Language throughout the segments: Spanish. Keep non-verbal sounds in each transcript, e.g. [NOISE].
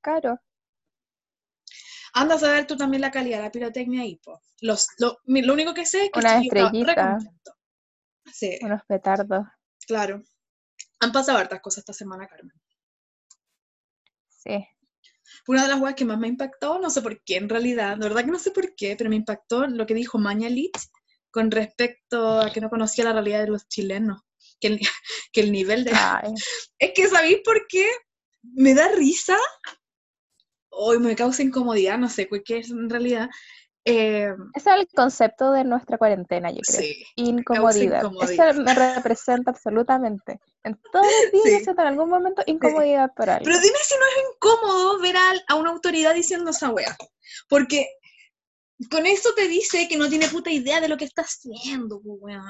caro. Anda a saber tú también la calidad de la pirotecnia ahí, po. Los, lo, único que sé es que Una estrellita. Sí, Unos petardos. claro. Han pasado hartas cosas esta semana, Carmen. Sí. Una de las weas que más me impactó, no sé por qué en realidad, de verdad que no sé por qué, pero me impactó lo que dijo Mañalich con respecto a que no conocía la realidad de los chilenos. Que el, [LAUGHS] que el nivel de... Ay, [LAUGHS] Es que, ¿sabéis por qué? Me da risa. Hoy me causa incomodidad, no sé qué es en realidad. Eh, ese es el concepto de nuestra cuarentena, yo creo. sí, Incomodidad. incomodidad. Eso me representa absolutamente. En todos los días Sí. yo siento en algún momento incomodidad por algo. Pero dime si no es incómodo ver a, a una autoridad diciendo esa wea. Porque con eso te dice que no tiene puta idea de lo que está haciendo, weón.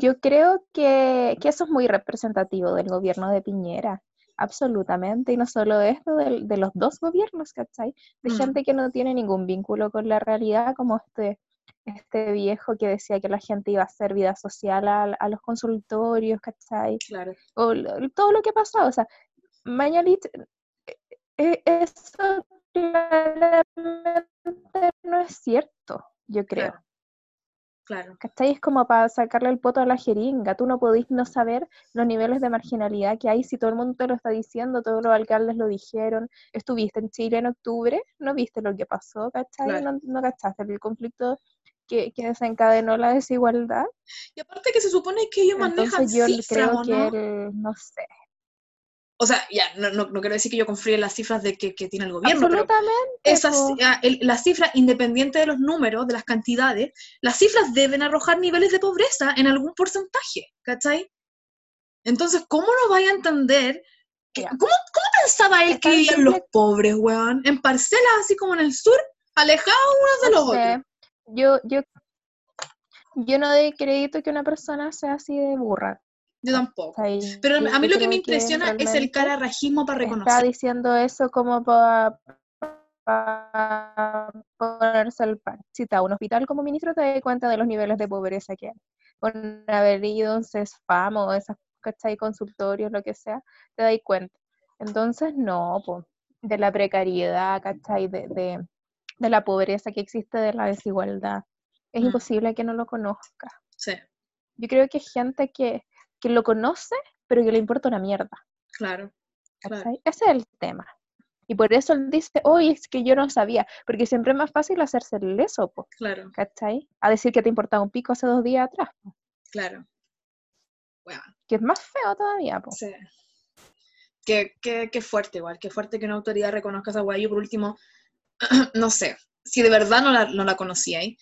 Yo creo que, que eso es muy representativo del gobierno de Piñera, absolutamente, y no solo esto, del- de, los dos gobiernos, ¿cachai? De Mm. gente que no tiene ningún vínculo con la realidad, como este, este viejo que decía que la gente iba a hacer vida social a, a los consultorios, ¿cachai? Claro. O todo lo que ha pasado, o sea, Mañalich, eh, eh, eso claramente no es cierto, yo creo. Claro. Claro. ¿Cachai? Es como para sacarle el poto a la jeringa. Tú no podís no saber los niveles de marginalidad que hay si todo el mundo te lo está diciendo, todos los alcaldes lo dijeron. Estuviste en Chile en octubre, no viste lo que pasó, ¿cachai? Claro. No, no cachaste el conflicto que, que desencadenó la desigualdad. Y aparte que se supone que ellos manejan Entonces yo cifras, creo ¿o que él, no sé. O sea, ya, no, no, no quiero decir que yo confíe en las cifras de que, que tiene el gobierno, pero Absolutamente. esas, po. ah, el- las cifras, independiente de los números, de las cantidades, las cifras deben arrojar niveles de pobreza en algún porcentaje, ¿cachai? Entonces, ¿cómo no vaya a entender? que-. ¿cómo, cómo pensaba él que vivían los pobres, weón? En parcelas así como en el sur, alejados unos de los otros. Yo, yo, yo no doy crédito que una persona sea así de burra. Yo tampoco. Pero a mí lo que me impresiona es el realmente cararrajismo para está reconocer. diciendo eso como para ponerse el pan. Si está a un hospital como ministro, te das cuenta de los niveles de pobreza que hay. Con haber ido un CESFAM o esas, ¿cachai? Consultorios, lo que sea, te das cuenta. Entonces, no, po, de la precariedad, ¿cachai? De, de, de la pobreza que existe, de la desigualdad. Es Mm. imposible que no lo conozca. Sí, Yo creo que gente que, que lo conoce, pero que le importa una mierda. claro. claro. Ese es el tema. Y por eso él dice, oye, es que yo no sabía, porque siempre es más fácil hacerse el leso, po, Claro, ¿cachai? A decir que te importaba un pico hace dos días atrás, po, claro. Bueno, que es más feo todavía, po. sí. Qué, qué, qué fuerte igual, qué fuerte que una autoridad reconozca esa weá. Yo por último, [CLEARS THROAT] no sé, si de verdad no la, no la conocíais,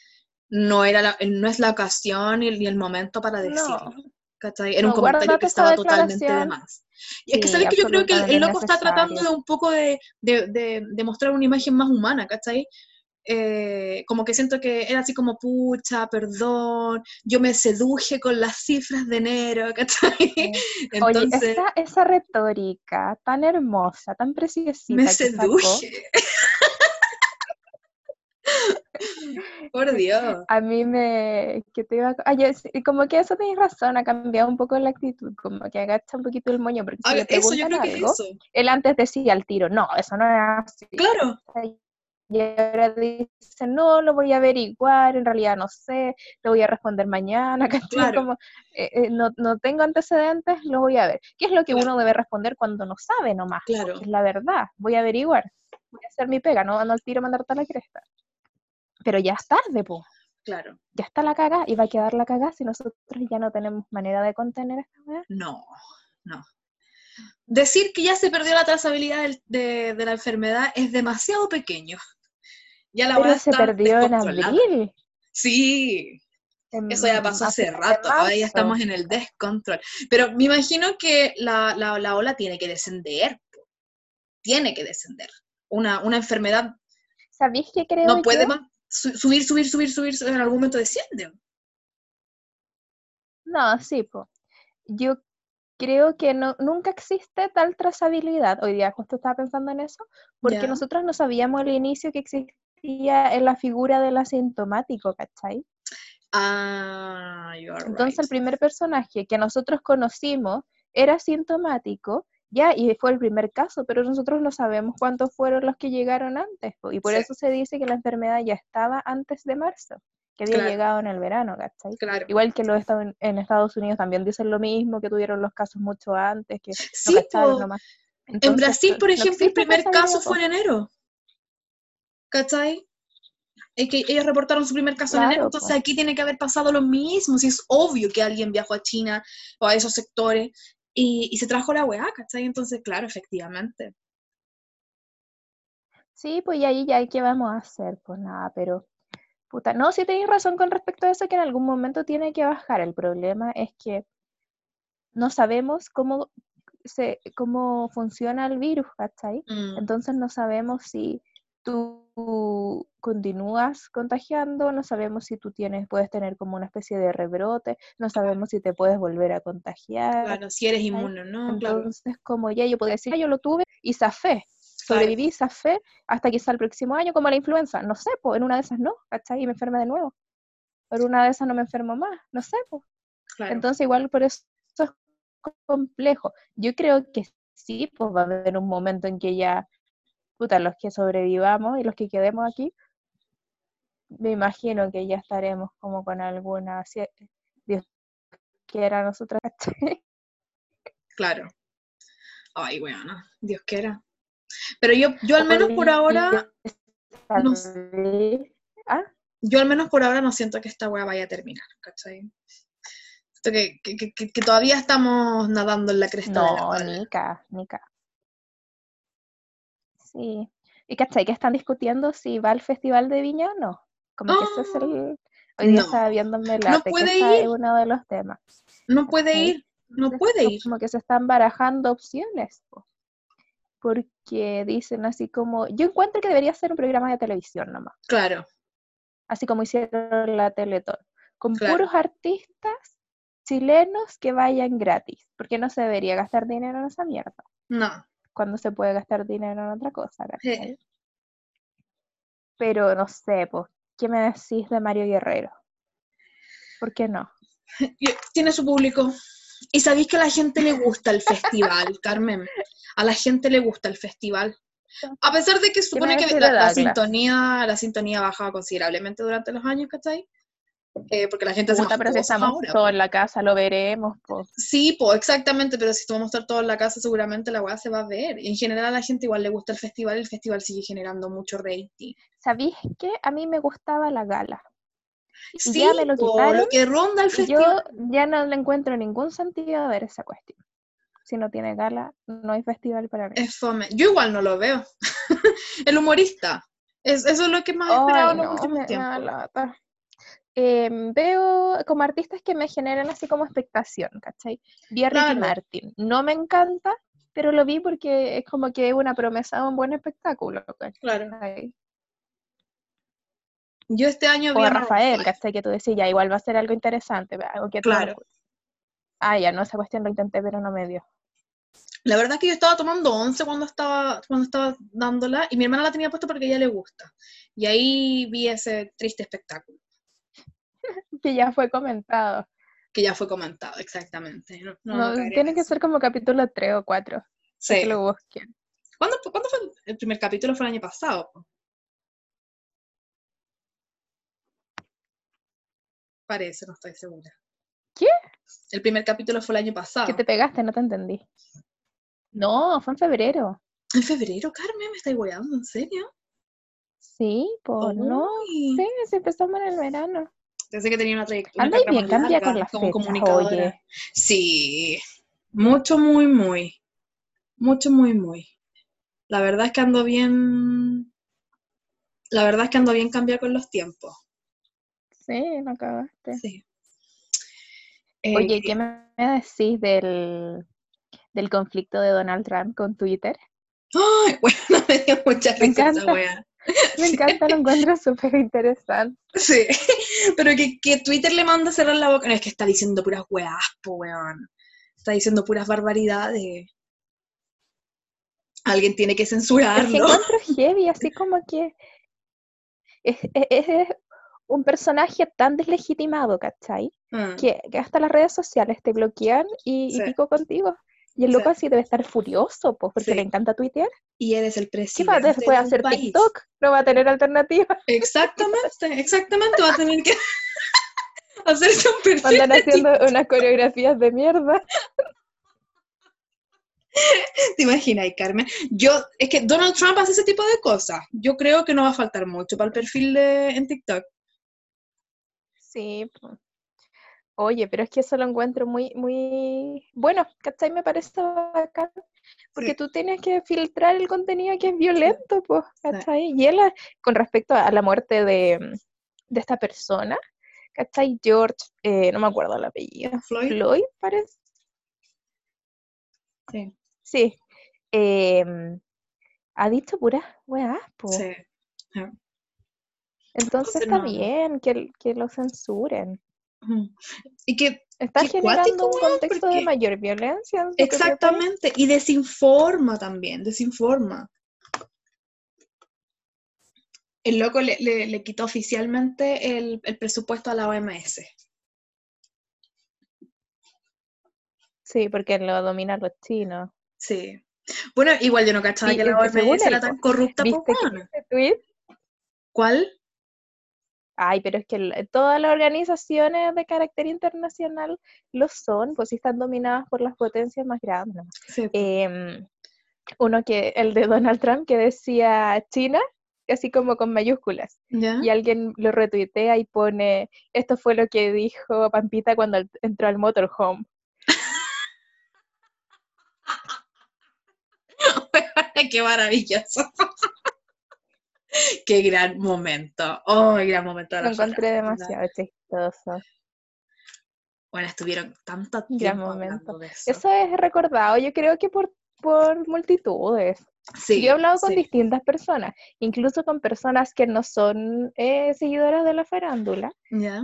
no, era la- no es la ocasión y el, ni el momento para decirlo. No, ¿cachai? Era un No, comentario guárdate que estaba totalmente de más. Y es que, Sí, ¿sabes que Yo creo que el, el loco está tratando de un poco de, de, de- de mostrar una imagen más humana, ¿cachai? Eh, como que siento que era así como, pucha, perdón, yo me seduje con las cifras de enero, [LAUGHS] ¿cachai? Sí. Oye, Entonces, esa, esa retórica tan hermosa, tan preciosita me que sacó, seduje. [LAUGHS] Por Dios. a mí me... Que te iba a- ah, como que eso tenés razón, ha cambiado un poco la actitud, como que agacha un poquito el moño, porque si Ah, le preguntan es algo, él antes decía al tiro, no, eso no es así. Claro. Y ahora dice, no, lo voy a averiguar, en realidad no sé, te voy a responder mañana. [LAUGHS] Claro. Como, eh, eh, no, no tengo antecedentes, lo voy a ver. ¿Qué es lo que Claro. uno debe responder cuando no sabe nomás? Claro. Es la verdad, voy a averiguar, voy a hacer mi pega, no, no al tiro mandarte a la cresta. Pero ya es tarde, po. claro. ya está la caga y va a quedar la caga si nosotros ya no tenemos manera de contener esta weá. No, no. Decir que ya se perdió la trazabilidad del- de, de la enfermedad es demasiado pequeño. Ya la Pero se perdió en abril. Sí, en- eso ya pasó hace rato, ahora ya estamos en el descontrol. Pero me imagino que la, la, la ola tiene que descender, tiene que descender. Una, una enfermedad ¿Sabéis qué creo no puede yo? más subir, subir, subir, subir, en algún momento desciende. No, sí, po. Yo creo que no, nunca existe tal trazabilidad. Hoy día justo estaba pensando en eso, porque nosotros no sabíamos al inicio que existía en la figura del asintomático, ¿cachai? Ah, you are Entonces el primer personaje que nosotros conocimos era asintomático Ya, y fue el primer caso, pero nosotros no sabemos cuántos fueron los que llegaron antes, y por Sí. eso se dice que la enfermedad ya estaba antes de marzo, que había Claro. llegado en el verano, ¿cachai? Claro. Igual que los Estados, en Estados Unidos también dicen lo mismo, que tuvieron los casos mucho antes, que Sí, no. En Brasil, por no ejemplo, el primer caso fue en enero. ¿Cachai? Es que ellos reportaron su primer caso en enero, entonces aquí tiene que haber pasado lo mismo. Si es obvio que alguien viajó a China o a esos sectores y, y se trajo la weá, ¿cachai? Entonces, claro, efectivamente. Sí, pues y ahí ya, ¿qué vamos a hacer? Pues nada, pero puta, no, sí tenéis razón con respecto a eso, que en algún momento tiene que bajar. El problema es que no sabemos cómo se, cómo funciona el virus, ¿cachai? Mm, Entonces no sabemos si tú continúas contagiando, no sabemos si tú tienes, puedes tener como una especie de rebrote, no sabemos si te puedes volver a contagiar. claro, si eres ¿cachai? inmune o no, claro. Entonces, como ya yo podría decir, "Ah, yo lo tuve y zafé, sobreviví, zafé, hasta quizá el próximo año, como la influenza, no sé, pues en una de esas no, ¿cachai? Y me enfermé de nuevo. Pero una de esas no me enfermo más, no sé, pues. claro. Entonces, igual por eso es complejo. Yo creo que sí, pues va a haber un momento en que ya, puta, los que sobrevivamos y los que quedemos aquí, me imagino que ya estaremos como con alguna, si- Dios quiera nosotras. Claro. Ay, weona, Dios quiera. Pero yo, yo al menos por ahora, no ¿Ah? yo al menos por ahora no siento que esta weá vaya a terminar, ¿cachai? Que, que, que- que- todavía estamos nadando en la cresta de la ola. Nica, Nica. Sí. Y cachai, que están discutiendo si va al Festival de Viña o no. Como que ese es el... Hoy día no. estaba viéndome la que puede ir. es uno de los temas. No puede ¿cachai? ir, no Entonces, puede como- ir. Como que se están barajando opciones. po. Porque dicen así como... Yo encuentro que debería ser un programa de televisión nomás. Claro, Así como hicieron la Teletón. Con Claro. puros artistas chilenos que vayan gratis. Porque no se debería gastar dinero en esa mierda. no. Cuando se puede gastar dinero en otra cosa, Sí. Pero no sé, pues, ¿qué me decís de Mario Guerrero? ¿Por qué no? [LAUGHS] Tiene su público. Y sabéis que a la gente le gusta el festival, [LAUGHS] Carmen. A la gente le gusta el festival. A pesar de que supone que la, sintonía, la sintonía ha bajado considerablemente durante los años, ¿cachai? Eh, porque la gente si cosas estamos ahora, todos po. en la casa, lo veremos, pues. Sí, pues exactamente, pero si vamos a estar todos en la casa, seguramente la weá se va a ver. Y en general a la gente igual le gusta el festival, el festival sigue generando mucho rating. ¿Sabéis qué? A mí me gustaba la gala. Sí, ya me lo po, quitaron, lo que ronda el festival. yo ya no le encuentro ningún sentido a ver esa cuestión. Si no tiene gala, no hay festival para mí. Es fome. Yo igual no lo veo. [LAUGHS] el humorista. Es, eso es lo que más he esperado en los no, últimos me da tiempos. Em, veo como artistas que me generan así como expectación, ¿cachai? Vi a Ricky Claro. Martin. No me encanta, pero lo vi porque es como que es una promesa de un buen espectáculo, Claro. ¿cachai? Yo este año O vi a a Rafael. ¿cachai? Que tú decías, ya, igual va a ser algo interesante, algo que Claro. Ah, ya, no, esa cuestión lo intenté, pero no me dio. La verdad es que yo estaba tomando once cuando estaba, cuando estaba dándola y mi hermana la tenía puesta porque a ella le gusta. Y ahí vi ese triste espectáculo Que ya fue comentado. que ya fue comentado, exactamente. No, tiene que ser como capítulo 3 o 4, Sí. que lo busquen. ¿Cuándo, cuándo fue el primer capítulo? Fue el año pasado. Parece, no estoy segura. ¿Qué? El primer capítulo fue el año pasado. Que te pegaste, no te entendí. No, fue en febrero. ¿En febrero, Carmen? ¿Me estáis weando? ¿En serio? Sí, pues no. Sí, empezamos en el verano. Pensé que tenía una trayectoria. Anda bien, cambia con las como fechas, comunicadora. oye. Sí, mucho, muy, muy. Mucho, muy, muy. La verdad es que ando bien. La verdad es que ando bien cambiada con los tiempos. Sí, no acabaste. Sí. Oye, Eh, ¿qué me decís del, del conflicto de Donald Trump con Twitter? Ay, [LAUGHS] bueno, me dio mucha risa esa wea. [LAUGHS] Me encanta, lo encuentro súper interesante. Sí, [LAUGHS] pero que, que Twitter le manda a cerrar la boca. No, es que está diciendo puras weas, po, weón. Está diciendo puras barbaridades. Alguien tiene que Es que censurarlo. encuentro [LAUGHS] heavy, así como que es, es- es un personaje tan deslegitimado, ¿cachai? Mm, Que, que hasta las redes sociales te bloquean y, pico contigo. Y el loco así debe estar furioso, pues, porque Sí. le encanta tuitear. Y eres el ¿Qué presidente va a hacer? ¿Puede de un hacer país. TikTok? No va a tener alternativa. [LAUGHS] Exactamente, exactamente. Va a tener que [LAUGHS] hacerse un perfil Andan haciendo unas coreografías de mierda. [LAUGHS] ¿Te imaginas, Carmen? Yo, es que Donald Trump hace ese tipo de cosas. Yo creo que no va a faltar mucho para el perfil de, en TikTok. Sí, po. Oye, pero es que eso lo encuentro muy, muy bueno, ¿cachai? Me parece bacán, porque Sí. tú tienes que filtrar el contenido que es violento, pues, Sí. ¿cachai? Y él, a- con respecto a la muerte de, de esta persona, ¿cachai? George, eh, no me acuerdo el apellido, Floyd. Floyd, parece. Sí, Sí. em, ha dicho puras weas, po. sí. Entonces Entonces, está no. bien que, que lo censuren. Y que Está generando un contexto de mayor violencia. Exactamente, y desinforma también, desinforma. El loco le, le- le quitó oficialmente el, el presupuesto a la OMS. Sí, porque lo dominan los chinos. Sí. Bueno, igual yo no cachaba Sí, que la OMS era tan po. corrupta, pues, ¿Viste que weona. ese tweet? ¿Cuál? Ay, pero es que el- todas las organizaciones de carácter internacional lo son, pues sí están dominadas por las potencias más grandes. Sí. Em, uno que, el de Donald Trump, que decía China, así como con mayúsculas. ¿Ya? Y alguien lo retuitea y pone, esto fue lo que dijo Pampita cuando entró al motorhome. [LAUGHS] Qué maravilloso. [LAUGHS] Qué gran momento. Oh, qué gran momento. de Lo la encontré farándula. demasiado chistoso. Bueno, estuvieron tanto Gran tiempo momento. de eso. Eso es recordado, yo creo que por, por multitudes. Sí, yo he hablado con sí. distintas personas, incluso con personas que no son eh, seguidoras de la farándula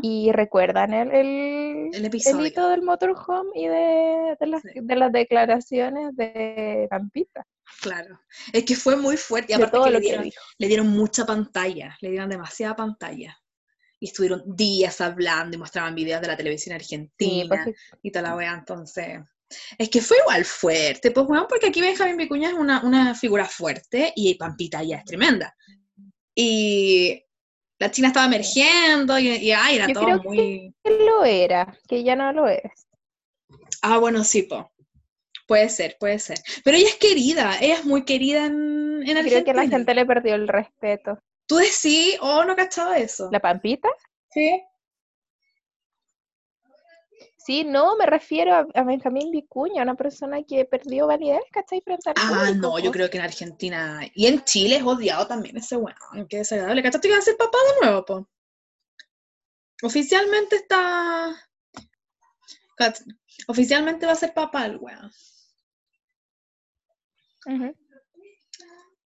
y recuerdan el, el, El episodio. el hito del motorhome y de, de, las, Sí. de las declaraciones de Pampita, Claro. Es que fue muy fuerte. Y aparte todo que lo le que dieron, le dieron mucha pantalla, le dieron demasiada pantalla. Y estuvieron días hablando y mostraban videos de la televisión Sí, argentina y toda la wea, entonces. Es que fue igual fuerte, pues weón, porque aquí Benjamín Vicuña es una, una figura fuerte y Pampita ya es tremenda. Y la China estaba emergiendo y, y ay, era Yo todo creo que- muy. él lo era, que ya no lo es. Ah, bueno, sí, po. Puede ser, puede ser. Pero ella es querida, ella es muy querida en, en Argentina. Creo que la gente le perdió el respeto. Tú decís, oh, no cachaba eso. ¿La Pampita? Sí. Sí, no, me refiero a, a Benjamín Vicuña, una persona que perdió validez, ¿cachai? Frente al Ah, público, no, yo po. creo que en Argentina y en Chile es odiado también ese weón. Qué desagradable. ¿Cachaste que va a ser papá de nuevo, po? Oficialmente está. Oficialmente va a ser papá el weón.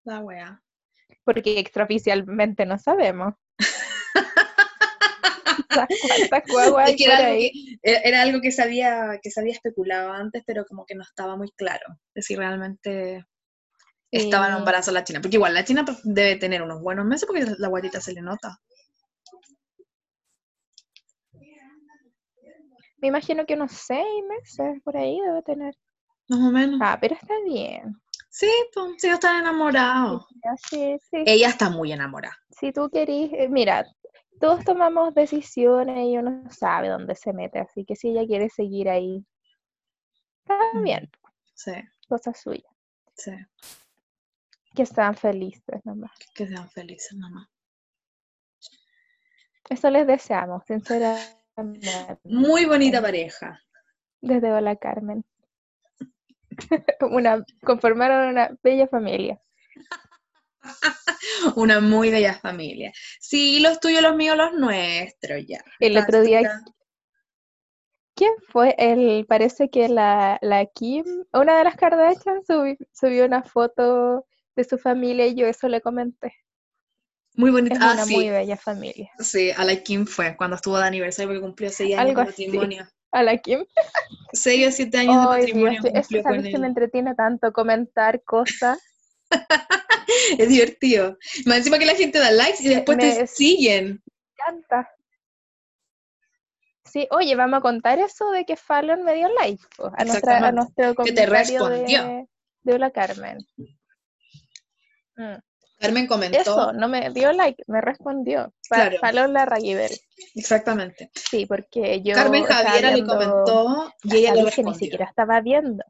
La wea. Porque extraoficialmente no sabemos. ¿Cuántas guaguas hay Es que por era algo, ahí? que, era- algo que se, había, que se había especulado antes, pero como que no estaba muy claro de si realmente estaba en Sí. embarazo la China. Porque igual la China pues, debe tener unos buenos meses porque la guatita se le nota. Me imagino que unos seis meses por ahí debe tener. Más o menos. Ah, pero está bien. Sí, pues, sí, están enamorados. Sí, sí. Ella está muy enamorada. Si tú querís, eh, mira, todos tomamos decisiones y uno sabe dónde se mete, así que si ella quiere seguir ahí, está Mm. Sí, cosa suya. sí. Que están felices nomás. Que sean felices, mamá. Eso les deseamos, sinceramente. Muy bonita pareja. Desde Hola Carmen. [LAUGHS] una, conformaron una bella familia. [LAUGHS] Una muy bella familia. Sí, los tuyos, los míos, los nuestros, ya. El otro día, ¿quién fue? El, parece que la, la Kim, una de las Kardashian, subi- subió una foto de su familia y yo eso le comenté. Muy bonita. Es Ah, una sí. muy bella familia. Sí, a la Kim fue cuando estuvo de aniversario porque cumplió seis años Algo de así. matrimonio. A la Kim. Seis o siete años de matrimonio Dios, eso cumplió con sabes que me él. entretiene tanto comentar cosas. [LAUGHS] Es divertido. Más encima que la gente da likes y después te Me- siguen. Canta. Sí, oye, vamos a contar eso de que Fallon me dio like a, nuestra, a nuestro Que te comentario respondió. de, de Hola Carmen. Mm, Carmen comentó. Eso, no me dio like, me respondió. Claro. Fallon la Raguiver. Exactamente. Sí, porque yo. Carmen Javiera le comentó y ella le dije, ni respondió. siquiera estaba viendo.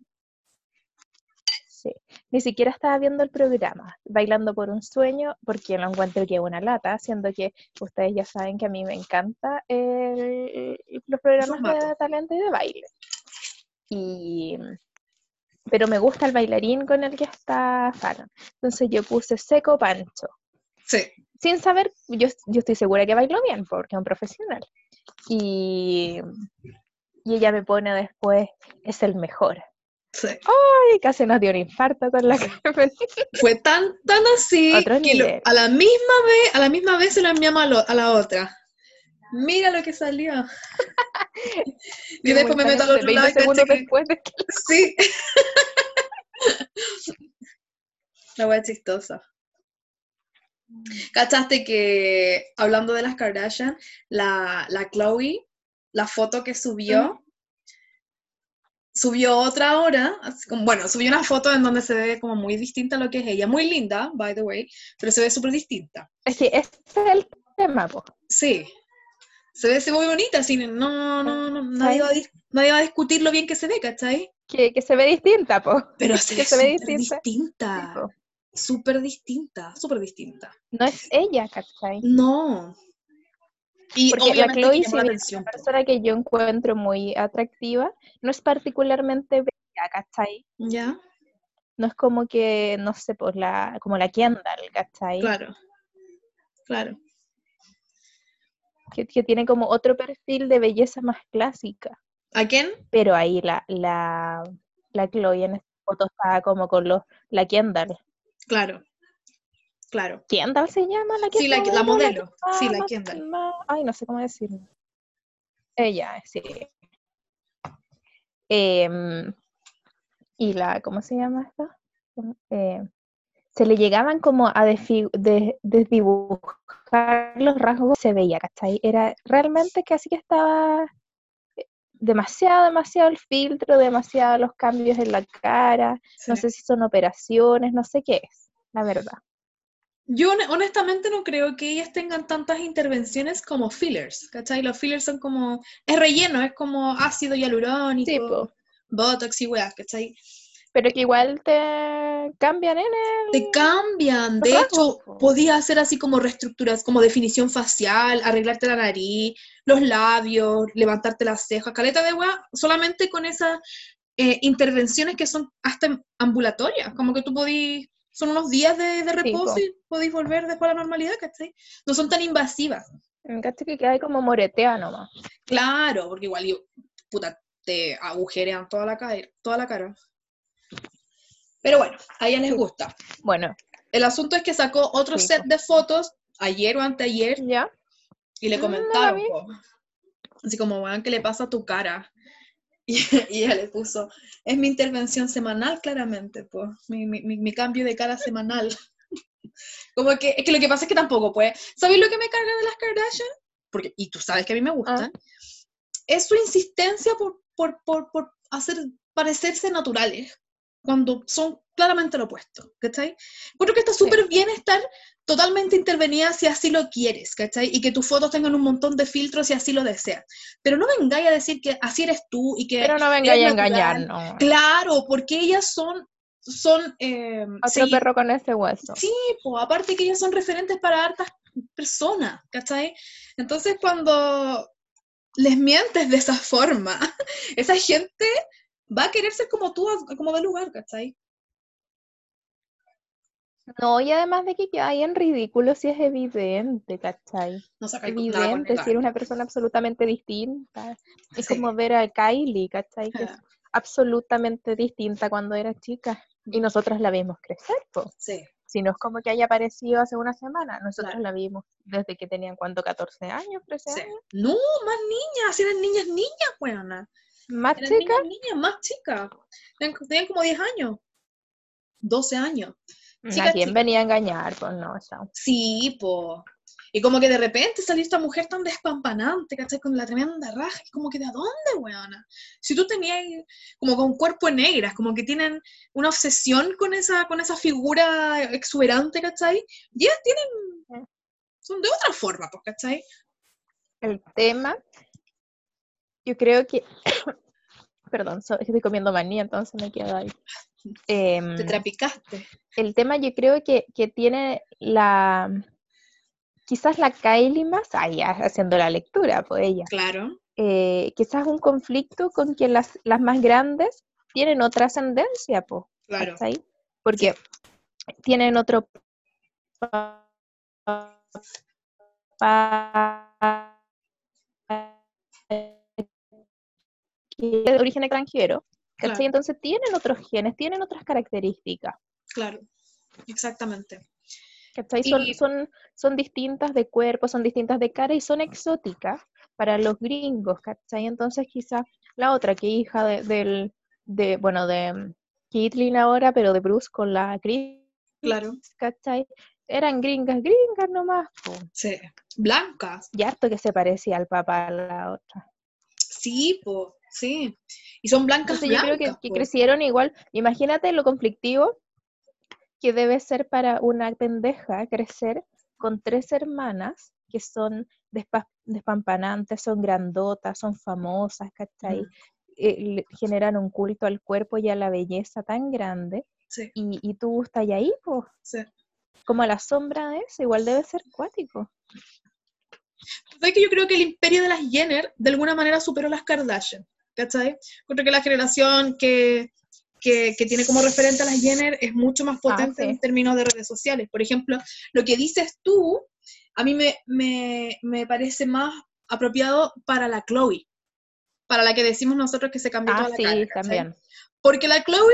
Ni siquiera estaba viendo el programa, Bailando por un sueño, porque lo encuentro que es una lata, siendo que ustedes ya saben que a mí me encanta el- los programas de talento y de baile. Y, pero me gusta el bailarín con el que está Fallon. Entonces yo puse seco pancho Sí, sin saber, yo, yo estoy segura que bailó bien, porque es un profesional. Y, y ella me pone después, es el mejor. Sí. Ay, casi nos dio un infarto con la Carmen. [LAUGHS] Fue tan, tan así Otro que lo- a la misma vez, a la misma vez se lo enviamos a, lo- a la otra. Mira lo que salió. [LAUGHS] y después me meto al otro 20 lado segundos después de que... Sí. [LAUGHS] La wea chistosa. ¿Cachaste que, hablando de las Kardashian, la, la Chloe, la foto que subió, subió otra hora, como- bueno, subió una foto en donde se ve como muy distinta a lo que es ella, muy linda, by the way, pero se ve súper distinta. Es que ese es el tema, po. Sí, se ve, se ve muy bonita, así, no, no, no, nadie va, a, nadie va a discutir lo bien que se ve, ¿cachai? Que, que se ve distinta, po. Pero se Que ve se ve distinta. distinta. Súper distinta, súper distinta. No es ella, ¿cachai? No. Y Porque la Chloe, bien es una persona que yo encuentro muy atractiva, no es particularmente bella, ¿cachai? ¿Ya? No es como que, no sé, pues la, como la Kendall, ¿cachai? Claro. Claro. Que, que tiene como otro perfil de belleza más clásica. ¿A quién? Pero ahí la, la, la Chloe en esta foto estaba como con los, la Kendall. Claro. Claro. ¿Kendall se llama la que Sí, la, la modelo. que Sí, la Kendall. Ay, no sé cómo decirlo. Ella, sí. Em, y la, ¿cómo se llama esta? Eh, se le llegaban como a desdibujar los rasgos, se veía, ¿cachai? Era realmente que así que estaba eh, demasiado, demasiado el filtro, demasiado los cambios en la cara, no sé si son operaciones, no sé qué es, la verdad. Yo hone- honestamente no creo que ellas tengan tantas intervenciones como fillers, ¿cachai? Los fillers son como, es relleno, es como ácido hialurónico, Sí, po. botox y weas, ¿cachai? Pero que igual te cambian en el... Te cambian, de hecho, podías hacer así como reestructuras, como definición facial, arreglarte la nariz, los labios, levantarte las cejas, caleta de wea, solamente con esas eh, intervenciones que son hasta ambulatorias, como que tú podís, son unos días de, de reposo po. y podéis volver después a la normalidad, ¿cachai? No son tan invasivas. ¿Cachai? Que queda como moretea nomás. Claro, porque igual, yo, puta, te agujerean toda la, cara, toda la cara. Pero bueno, a ella les gusta. Bueno, El asunto es que sacó otro set de fotos ayer o anteayer ya. y le Mm, no comentaron, así como, weón, ¿qué le pasa a tu cara? [LAUGHS] Y, y ella le puso, es mi intervención semanal, claramente, pues, mi, mi, mi- cambio de cara semanal. [LAUGHS] Como que, es que lo que pasa es que tampoco, pues, ¿sabéis lo que me carga de las Kardashian? Porque, y tú sabes que a mí me gustan, es su insistencia por, por, por, por hacer parecerse naturales, cuando son claramente lo opuesto, ¿cachai? Creo que está súper bien estar totalmente intervenida si así lo quieres, ¿cachai? Y que tus fotos tengan un montón de filtros si así lo deseas. Pero no vengáis a decir que así eres tú y que... Pero no vengáis a natural. engañar, no. Claro, porque ellas son... son eh, Otro perro con ese hueso. Sí, po, aparte que ellas son referentes para hartas personas, ¿cachai? Entonces cuando les mientes de esa forma, [LAUGHS] esa gente va a querer ser como tú, como de lugar, ¿cachai? No, y además de que queda en ridículo si es evidente, ¿cachai? No con Evidente, si eres una persona absolutamente distinta. Es Sí. como ver a Kylie, ¿cachai? Que es [LAUGHS] absolutamente distinta cuando era chica. Y nosotras la vimos crecer, po. Sí, Si no es como que haya aparecido hace una semana, nosotros Claro. la vimos desde que tenían, ¿cuánto? ¿14 años? ¿13 sí. años? No, más niñas, eran niñas, niñas, weona. ¿Más Eran chica? niñas, niñas, más chicas. Tenían, tenían como 10 años, 12 años. ¿A chicas, quién chicas. venía a engañar? Pues no, chao. Sí, po. Y como que de repente salió esta mujer tan despampanante, ¿cachai? Con la tremenda raja, y como que ¿de dónde, weona? Si tú tenías como con cuerpo negras, como que tienen una obsesión con esa, con esa figura exuberante, ¿cachai? Y ellas tienen, son de otra forma, pues, ¿cachai? El tema, yo creo que, [COUGHS] perdón, estoy comiendo maní, entonces me quedo ahí. Te Em, trapicaste. el tema yo creo que, que tiene la, quizás la Kylie más, ah, ya, haciendo la lectura, pues ella, Claro, eh, quizás un conflicto con que las, las más grandes tienen otra ascendencia, pues, claro. Porque tienen otro de origen extranjero, ¿cachai? Claro. Entonces tienen otros genes, tienen otras características. Claro, exactamente. ¿cachai? Son, Y- son, son distintas de cuerpo, son distintas de cara y son exóticas para los gringos, ¿cachai? Entonces quizá la otra, que hija de, del, de, bueno, de mm, Caitlyn ahora, pero de Bruce con la Chris, Claro, ¿cachai? Eran gringas, gringas nomás, po. sí. Blancas, y harto que se parecía al papá a la otra. sí, po, sí. Y son blancas, Entonces yo creo que, crecieron igual, imagínate lo conflictivo que debe ser para una pendeja crecer con tres hermanas que son despa- despampanantes, son grandotas, son famosas, ¿cachai? Mm, Eh, generan un culto al cuerpo y a la belleza tan grande, Sí, y, y tú estás ahí, pues, sí. como a la sombra de eso, igual debe ser cuático. ¿Sabes que yo creo que el imperio de las Jenner de alguna manera superó las Kardashian? ¿Cachai? Creo que la generación que, que, que tiene como referente a las Jenner es mucho más potente sí. en términos de redes sociales. Por ejemplo, lo que dices tú, a mí me, me, me parece más apropiado para la Chloe, para la que decimos nosotros que se cambió Ah, toda la sí, cara, también. Porque la Chloe,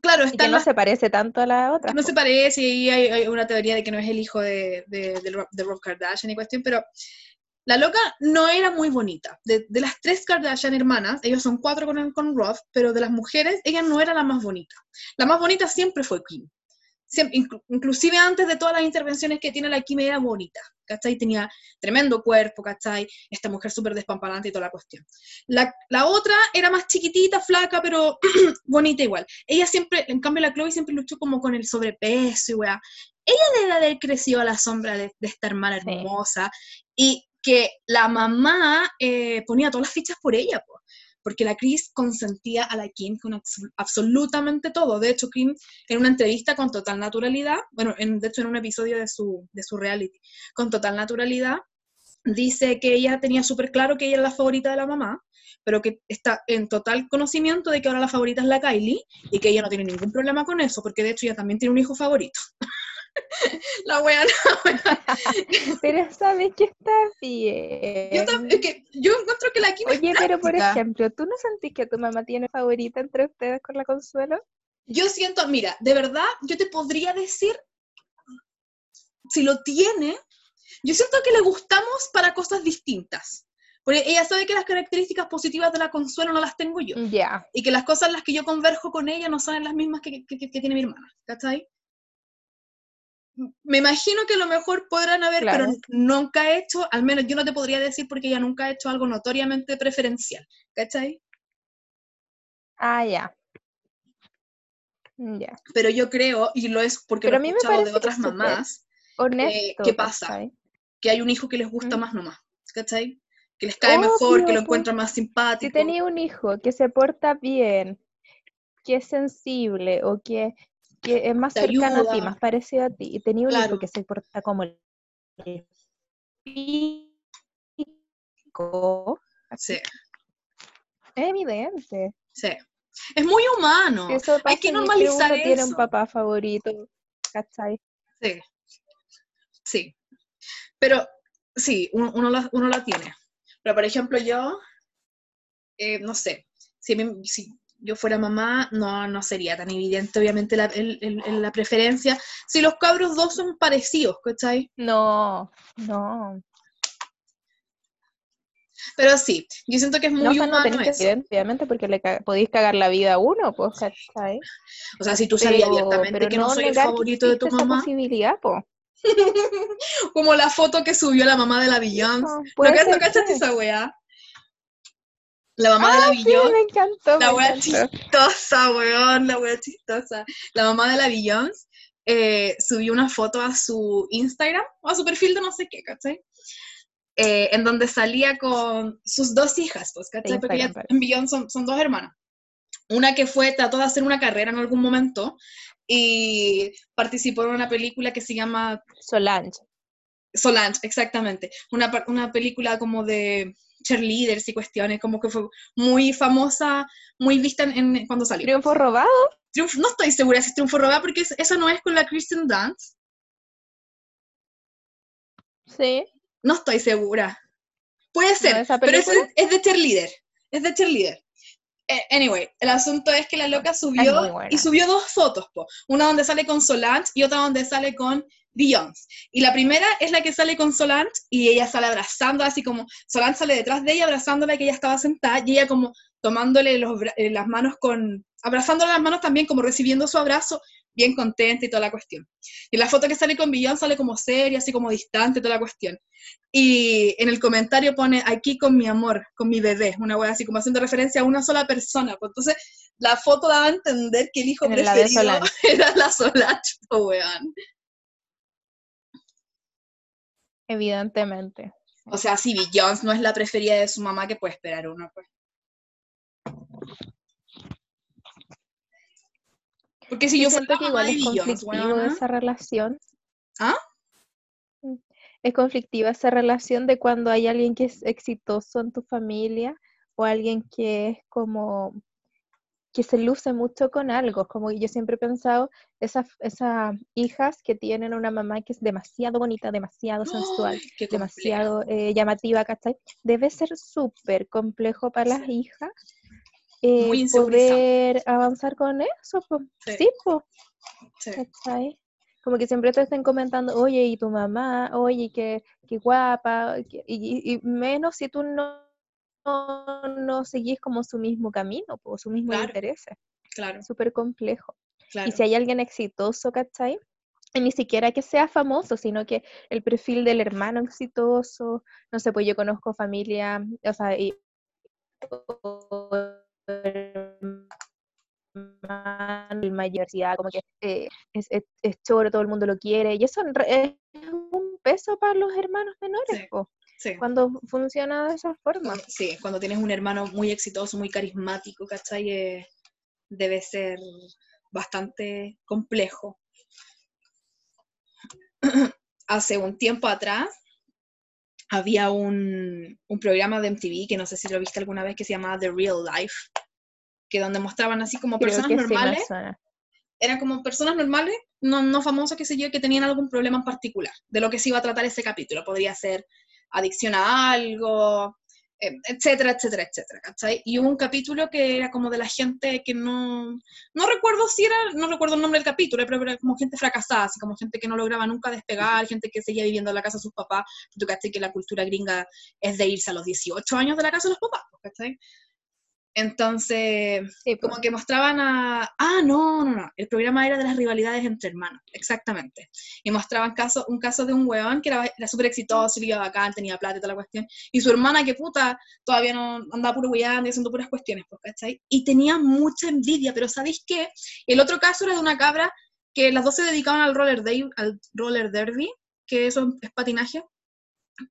claro, Y está que en no la- se parece tanto a la otra. que no se parece y hay, hay una teoría de que no es el hijo de, de, de de Rob Kardashian y cuestión, pero la loca no era muy bonita. De, de las tres Kardashian hermanas, ellos son cuatro con, con Rob, pero de las mujeres, ella no era la más bonita. La más bonita siempre fue Kim. Siem- inclu- inclusive antes de todas las intervenciones que tiene la Kim era bonita, ¿cachai? Tenía tremendo cuerpo, ¿cachai? Esta mujer súper despampanante y toda la cuestión. La, la otra era más chiquitita, flaca, pero [CLEARS THROAT] bonita igual. Ella siempre, en cambio la Chloe siempre luchó como con el sobrepeso y weá. Ella debe haber crecido a la sombra de, de esta hermana Sí. hermosa y que la mamá eh, ponía todas las fichas por ella, po, porque la Chris consentía a la Kim con abs- absolutamente todo. De hecho, Kim en una entrevista con total naturalidad, bueno, en- de hecho en un episodio de su, de su reality, con total naturalidad, dice que ella tenía súper claro que ella era la favorita de la mamá, pero que está en total conocimiento de que ahora la favorita es la Kylie y que ella no tiene ningún problema con eso, porque de hecho ella también tiene un hijo favorito. [LAUGHS] [LAUGHS] la wea, [LAUGHS] Pero sabes que está bien. yo, es que yo encuentro que la es Oye, pero por ejemplo, ¿tú no sentís que tu mamá tiene favorita entre ustedes con la Consuelo? Yo siento, mira, de verdad, yo te podría decir, si lo tiene, yo siento que le gustamos para cosas distintas. Porque ella sabe que las características positivas de la Consuelo no las tengo yo. Ya, Y que las cosas en las que yo converjo con ella no son las mismas que, que- que tiene mi hermana. ¿Cachai? Me imagino que a lo mejor podrán haber, Claro. pero nunca he hecho, al menos yo no te podría decir porque ella nunca ha hecho algo notoriamente preferencial. ¿Cachai? ah, ya. Ya. Pero yo creo, y lo es porque Pero lo he mí me escuchado de otras mamás, Honesto. ¿qué pasa? ¿cachai? que hay un hijo que les gusta Mm. más nomás, ¿cachai? Que les cae mejor, que lo pues. encuentran más Si simpático. tenía un hijo que se porta bien, que es sensible o que, que es más cercano a ti, más parecido a ti, y tenía un Claro. hijo que se porta como el pico, Sí, es evidente. sí. Es muy humano. Eso Hay que normalizar uno tiene un eso. papá favorito, ¿cachai? Sí, sí. Pero sí, uno, uno, la, uno la tiene. Pero por ejemplo, yo, eh, no sé, si, me- si yo fuera mamá, no, no sería tan evidente, obviamente, la, el- el- el- la preferencia. Si los cabros dos son parecidos, ¿cachai? No, no. Pero sí, yo siento que es No, muy o sea, no humano tenéis que eso. obviamente, porque le ca- podéis cagar la vida a uno, pues, ¿cachai? O sea, si tú sabías Pero, abiertamente pero que no, no soy el favorito de tu existe esa mamá, posibilidad, po. [LAUGHS] Como la foto que subió la mamá de la Beyoncé. ¿No no ser, cachaste sí. esa weá? La mamá de la Ah, sí, me encantó. La wea chistosa, weón, la wea chistosa. La mamá de la Beyoncé eh, subió una foto a su Instagram o a su perfil de no sé qué, ¿cachai? Eh, en donde salía con sus dos hijas, pues, ¿cachai? Porque ella, en Beyoncé son, son dos hermanas. Una que fue, trató de hacer una carrera en algún momento y participó en una película que se llama Solange. Solange, exactamente. Una, una película como de cheerleaders y cuestiones, como que fue muy famosa, muy vista en, en- cuando salió. Triunfo robado. Triunfo, no estoy segura si es Triunfo Robá, porque es- eso no es con la Kristen Dance. Sí. No estoy segura. Puede ser, pero es, es de cheerleader. Es de cheerleader. Eh, anyway, el asunto es que la loca subió y subió dos fotos, po. una donde sale con Solange y otra donde sale con Beyoncé. Y la primera es la que sale con Solange y ella sale abrazándola, así como Solange sale detrás de ella abrazándola que ella estaba sentada y ella como tomándole los eh, las manos con, abrazándole las manos también como recibiendo su abrazo, bien contenta y toda la cuestión. Y la foto que sale con Beyoncé sale como seria, así como distante, toda la cuestión. Y en el comentario pone aquí con mi amor, con mi bebé, una wea así como haciendo referencia a una sola persona. Pues entonces la foto daba a entender que el hijo Era preferido [LAUGHS] era la Solange, po, weón. Evidentemente. O sea, si Beyoncé no es la preferida de su mamá, ¿qué puede esperar uno? Pues? Porque si yo, siento que igual es conflictivo esa relación. ¿Ah? Mm. Es conflictiva esa relación de cuando hay alguien que es exitoso en tu familia o alguien que es como que se luce mucho con algo. Como yo siempre he pensado, esas, esas hijas que tienen una mamá que es demasiado bonita, demasiado sensual, [GASPS] demasiado eh, llamativa, ¿cachai? Debe ser súper complejo para las hijas eh, Muy poder avanzar con eso. po. Sí. Sí, pues. Sí. ¿cachai? Como que siempre te estén comentando, oye, y tu mamá, oye, qué, qué guapa, y, y- y menos si tú no, no, no seguís como su mismo camino, o su mismo Claro. intereses. Claro, súper complejo. claro. Y si hay alguien exitoso, ¿cachai? Y ni siquiera que sea famoso, sino que el perfil del hermano exitoso, no sé, pues yo conozco familia, o sea, y, o hermano, el mayor, como que eh, es, es, es choro, todo el mundo lo quiere, y eso es un peso para los hermanos menores, Sí. po, Sí. cuando funciona de esa forma. Sí, cuando tienes un hermano muy exitoso, muy carismático, ¿cachai? Eh, debe ser bastante complejo. [CLEARS THROAT] Hace un tiempo atrás había un, un programa de MTV, que no sé si lo viste alguna vez, que se llamaba The Real Life, que donde mostraban así como Creo personas sí normales, eran como personas normales, no, no famosas, qué sé yo, que tenían algún problema en particular, de lo que se iba a tratar ese capítulo. Podría ser adicción a algo, etcétera, etcétera, etcétera, ¿cachai? Y hubo un capítulo que era como de la gente que no, no recuerdo si era, no recuerdo el nombre del capítulo, pero era como gente fracasada, así como gente que no lograba nunca despegar, gente que seguía viviendo en la casa de sus papás, tú cachai que la cultura gringa es de irse a los 18 años de la casa de los papás, ¿cachai? Entonces, Sí, po. como que mostraban a... Ah, no, no, no. El programa era de las rivalidades entre hermanos, exactamente. Y mostraban caso, un caso de un weón que era, era súper exitoso, vivía bacán, tenía plata y toda la cuestión. Y su hermana, que puta, todavía no andaba puro y haciendo puras cuestiones, pues, ¿cachai? Y tenía mucha envidia, pero ¿sabéis qué? El otro caso era de una cabra que las dos se dedicaban al roller, day, al roller derby, que eso es patinaje.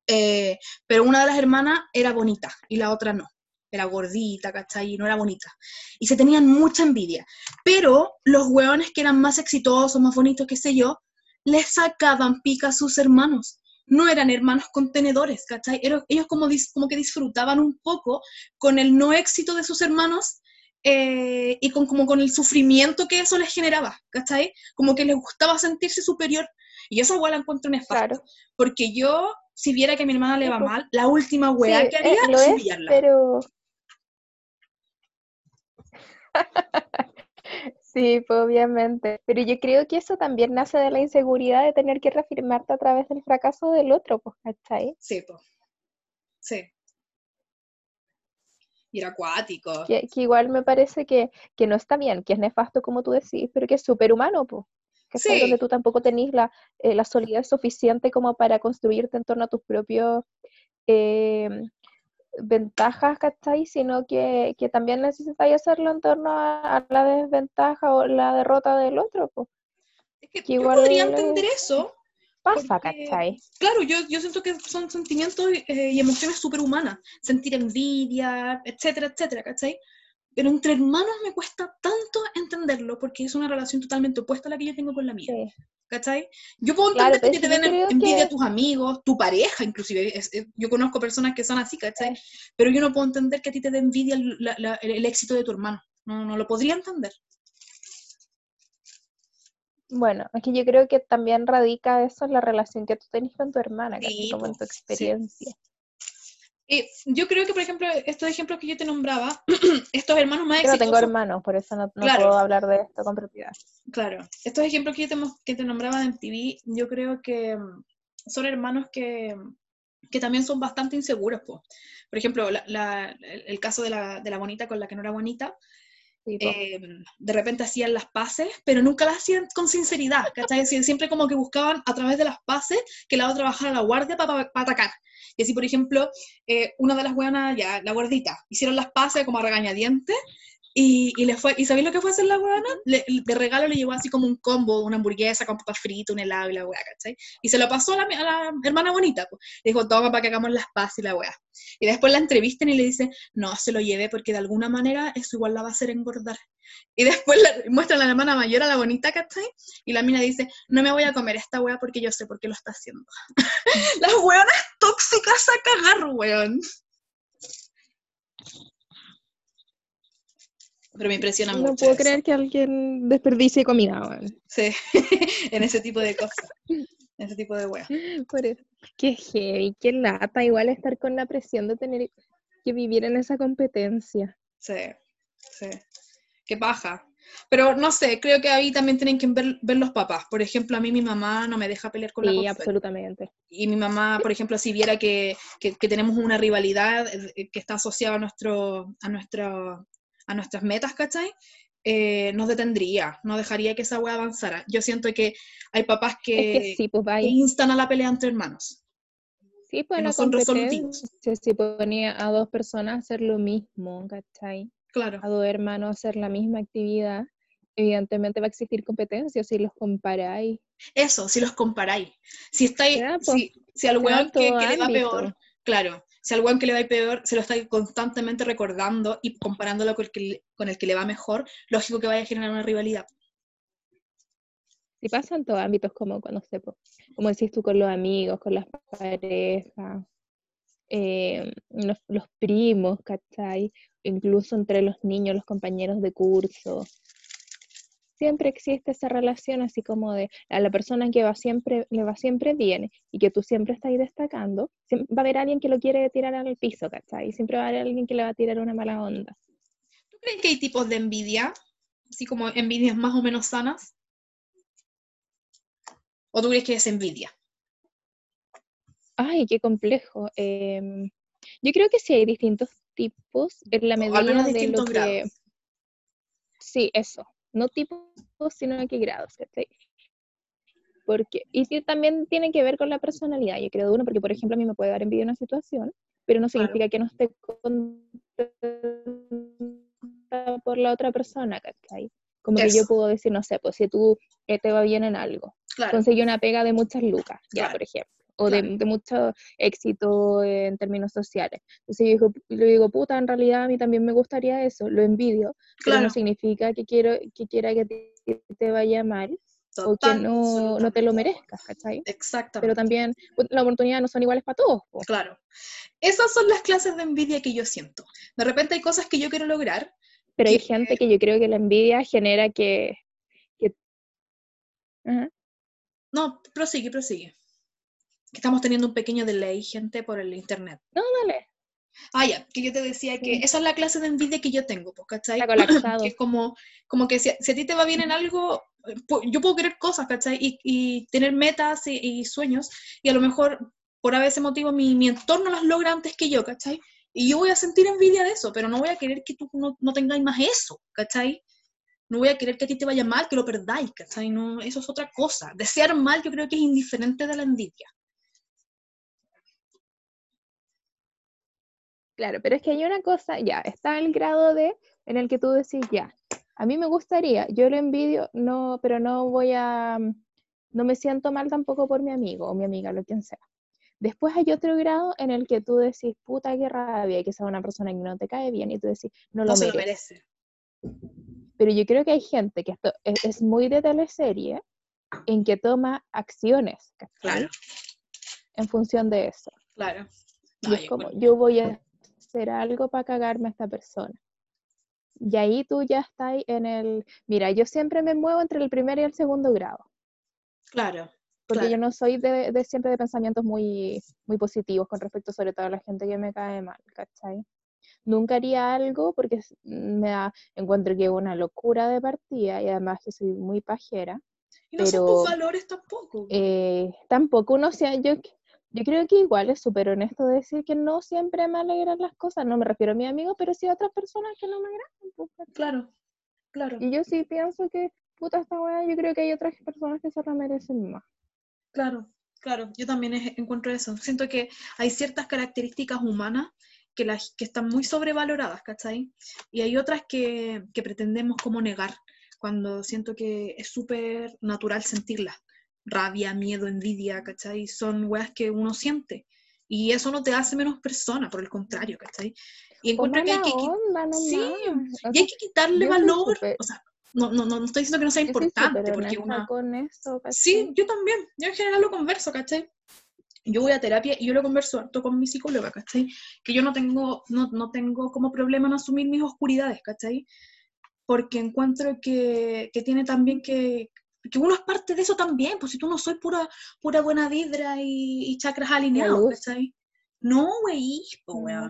Eh, pero una de las hermanas era bonita y la otra no era gordita, ¿cachai? Y no era bonita. Y se tenían mucha envidia. Pero los hueones que eran más exitosos, más bonitos, qué sé yo, les sacaban pica a sus hermanos. No eran hermanos contenedores, ¿cachai? Ellos como, dis- como que disfrutaban un poco con el no éxito de sus hermanos eh, y con, como con el sufrimiento que eso les generaba, ¿cachai? Como que les gustaba sentirse superior. Y eso igual la encuentro nefasta. Claro. Porque yo, si viera que a mi hermana le va mal, la última hueá Sí, que eh, haría lo es es, humillarla. pero... Sí, pues, obviamente. Pero yo creo que eso también nace de la inseguridad de tener que reafirmarte a través del fracaso del otro, pues, ¿cachai? Sí, po. Sí. Y era acuático. Que, que igual me parece que, que no está bien, que es nefasto como tú decís, pero que es súper humano, pues. ¿cachai? Sí. Donde tú tampoco tenés la, eh, la solidez suficiente como para construirte en torno a tus propios eh, ventajas, ¿cachai? Sino que, que también necesitas hacerlo en torno a, a la desventaja o la derrota del otro, pues. Es que que yo igual podría entender eso. Pasa, Porque- ¿cachai? Claro, yo, yo siento que son sentimientos eh, y emociones súper humanas. Sentir envidia, etcétera, etcétera, ¿cachai? Pero entre hermanos me cuesta tanto entenderlo porque es una relación totalmente opuesta a la que yo tengo con la mía. Sí. ¿Cachai? Yo puedo Claro, entender pero que te den envidia que- a tus amigos, tu pareja inclusive. es- es- yo conozco personas que son así, ¿cachai? Pero yo no puedo entender que a ti te dé envidia el, la- la- el- el éxito de tu hermano. No, no lo podría entender. Bueno, es que yo creo que también radica eso en la relación que tú tenés con tu hermana. Sí, Como en tu sí. Eh, yo creo que, por ejemplo, estos ejemplos que yo te nombraba, [CLEARS THROAT] estos hermanos más Yo no tengo exitosos, hermanos, por eso no, no Claro. puedo hablar de esto con propiedad. Claro, estos ejemplos que yo te, que te nombraba de MTV, yo creo que mm, son hermanos que, que también son bastante inseguros. po. Por ejemplo, la- la- el caso de la, de la bonita con la que no era bonita, Eh, de repente hacían las paces, pero nunca las hacían con sinceridad, ¿cachai? Siempre como que buscaban a través de las paces que la otra bajara a la guardia para atacar. Y así, por ejemplo, eh, una de las buenas, ya, la gordita, hicieron las paces como a regañadientes, y, y, le fue, ¿y sabéis lo que fue hacer la? Le- de regalo le llevó así como un combo, una hamburguesa con papas fritas, un helado y la weá, ¿cachai? Y se lo pasó a la, a la hermana bonita, pues. Le dijo, toma para que hagamos las paces y la weá. Y después la entrevistan y le dice, no, se lo llevé porque de alguna manera eso igual la va a hacer engordar. Y después le muestran a la hermana mayor a la bonita, ¿cachai? Y la mina dice, no me voy a comer esta weá porque yo sé por qué lo está haciendo. [LAUGHS] Las weonas tóxicas a cagar, weón. Pero me impresiona No mucho. puedo eso. creer que alguien desperdicie comida, weón. Sí, [LAUGHS] en ese tipo de cosas. En ese tipo de weas. Por eso. Qué heavy, qué lata, igual estar con la presión de tener que vivir en esa competencia. Sí, sí. Qué paja. Pero no sé, creo que ahí también tienen que ver, ver los papás. Por ejemplo, a mí mi mamá no me deja pelear con la Sí, absolutamente. y mi mamá, por ejemplo, si viera que, que- que tenemos una rivalidad eh, que está asociada a, nuestro, a, nuestro, a nuestras metas, ¿cachai? Eh, nos detendría, no dejaría que esa wea avanzara. Yo siento que hay papás que, es que sí, pues que instan a la pelea entre hermanos. Sí, pues que no son resolutivos. competencia, si ponía a dos personas a hacer lo mismo, ¿cachai? Claro, A dos hermanos a hacer la misma actividad, evidentemente va a existir competencia si los comparáis. eso, si los comparáis. Si, estáis, pues, si, si al Se weón que, que le va peor, claro, si al weón que le va peor se lo está constantemente recordando y comparándolo con el, que, con el que le va mejor, lógico que vaya a generar una rivalidad. Si pasa en todos ámbitos, como cuando se, como decís tú, con los amigos, con las parejas, eh, los, los primos, ¿cachai? Incluso entre los niños, los compañeros de curso. Siempre existe esa relación así como de a la persona que va siempre, le va siempre bien y que tú siempre estás ahí destacando, va a haber alguien que lo quiere tirar al piso, ¿cachai? Siempre va a haber alguien que le va a tirar una mala onda. ¿Tú crees que hay tipos de envidia? Así como envidias más o menos sanas. ¿O tú crees que es envidia? Ay, qué complejo. Em, yo creo que sí hay distintos tipos en la medida al menos de lo que... grados. Sí, eso. No tipos, sino que grados, ¿cachai? Porque, y sí, también tiene que ver con la personalidad, yo creo, de uno, porque por ejemplo a mí me puede dar envidia una situación, pero no Claro. significa que no esté contenta por la otra persona, ¿cachai? Como que yo puedo decir, no sé, pues si tú eh, te va bien en algo, Claro, conseguí una pega de muchas lucas, ya, Claro, por ejemplo, o de, claro. de mucho éxito en términos sociales. Entonces yo digo, digo, puta, en realidad a mí también me gustaría eso, lo envidio, pero claro. no significa que quiero que quiera que te, te vaya mal o que no, no te lo merezcas, ¿cachai? Exactamente. Pero también pues, las oportunidades no son iguales para todos. po. Claro. Esas son las clases de envidia que yo siento. De repente hay cosas que yo quiero lograr. Pero hay gente que yo creo que la envidia genera que... que- Ajá. No, prosigue, prosigue. Que estamos teniendo un pequeño delay, gente, por el internet. No, dale. Ah, ya, que yo te decía que esa es la clase de envidia que yo tengo, ¿cachai? Está colapsado. [LAUGHS] Que es como, como que si, si a ti te va bien en algo, eh, yo puedo querer cosas, ¿cachai? Y, y tener metas y, y sueños, y a lo mejor por ese motivo mi, mi entorno las logra antes que yo, ¿cachai? Y yo voy a sentir envidia de eso, pero no voy a querer que tú no, no tengáis más eso, ¿cachai? no voy a querer que a ti te vaya mal, que lo perdáis, ¿cachai? No, eso es otra cosa. Desear mal yo creo que es indiferente de la envidia. Claro, pero es que hay una cosa, ya, está el grado de en el que tú decís, ya, a mí me gustaría, yo lo envidio, no, pero no voy a, no me siento mal tampoco por mi amigo o mi amiga, lo quien sea. Después hay otro grado en el que tú decís, puta, qué rabia, y que sea una persona que no te cae bien, y tú decís, no, lo, merece. Pero yo creo que hay gente que esto es, muy de teleserie, en que toma acciones, claro. En función de eso. Claro. y es como, yo voy a hacer algo para cagarme a esta persona. Y ahí tú ya estás en el, mira, yo siempre me muevo entre el primer y el segundo grado. Claro. Porque yo no soy de, siempre de pensamientos muy, muy positivos con respecto sobre todo a la gente que me cae mal, ¿cachai? Nunca haría algo porque me da, encuentro que es una locura de partida y además que soy muy pajera. Y no son tus valores tampoco. Eh, tampoco uno sea, yo yo creo que igual es súper honesto decir que no siempre me alegran las cosas. No me refiero a mi amigo, pero sí a otras personas que no me agradan. Pues, claro, claro. Y yo sí pienso que, puta, esta weá, yo creo que hay otras personas que se la merecen más. Claro, claro. Yo también encuentro eso. Siento que hay ciertas características humanas que, las, que están muy sobrevaloradas, ¿cachai? Y hay otras que, que pretendemos como negar, cuando siento que es súper natural sentirlas rabia, miedo, envidia, ¿cachai? Son weas que uno siente. Y eso no te hace menos persona, por el contrario, ¿cachai? Y encuentro que hay que, sí, y hay que quitarle valor, o sea, no, no, no, estoy diciendo que no sea importante, porque una... Con eso, sí, yo también, yo en general lo converso, ¿cachai? Yo voy a terapia y yo lo converso harto con mi psicóloga, ¿cachai? Que yo no tengo, no, no tengo como problema en asumir mis oscuridades, ¿cachai? Porque encuentro que, que tiene también que, porque uno es parte de eso también, pues si tú no soy pura, pura buena vibra y, chakras alineados, ¿cachai? No, güey,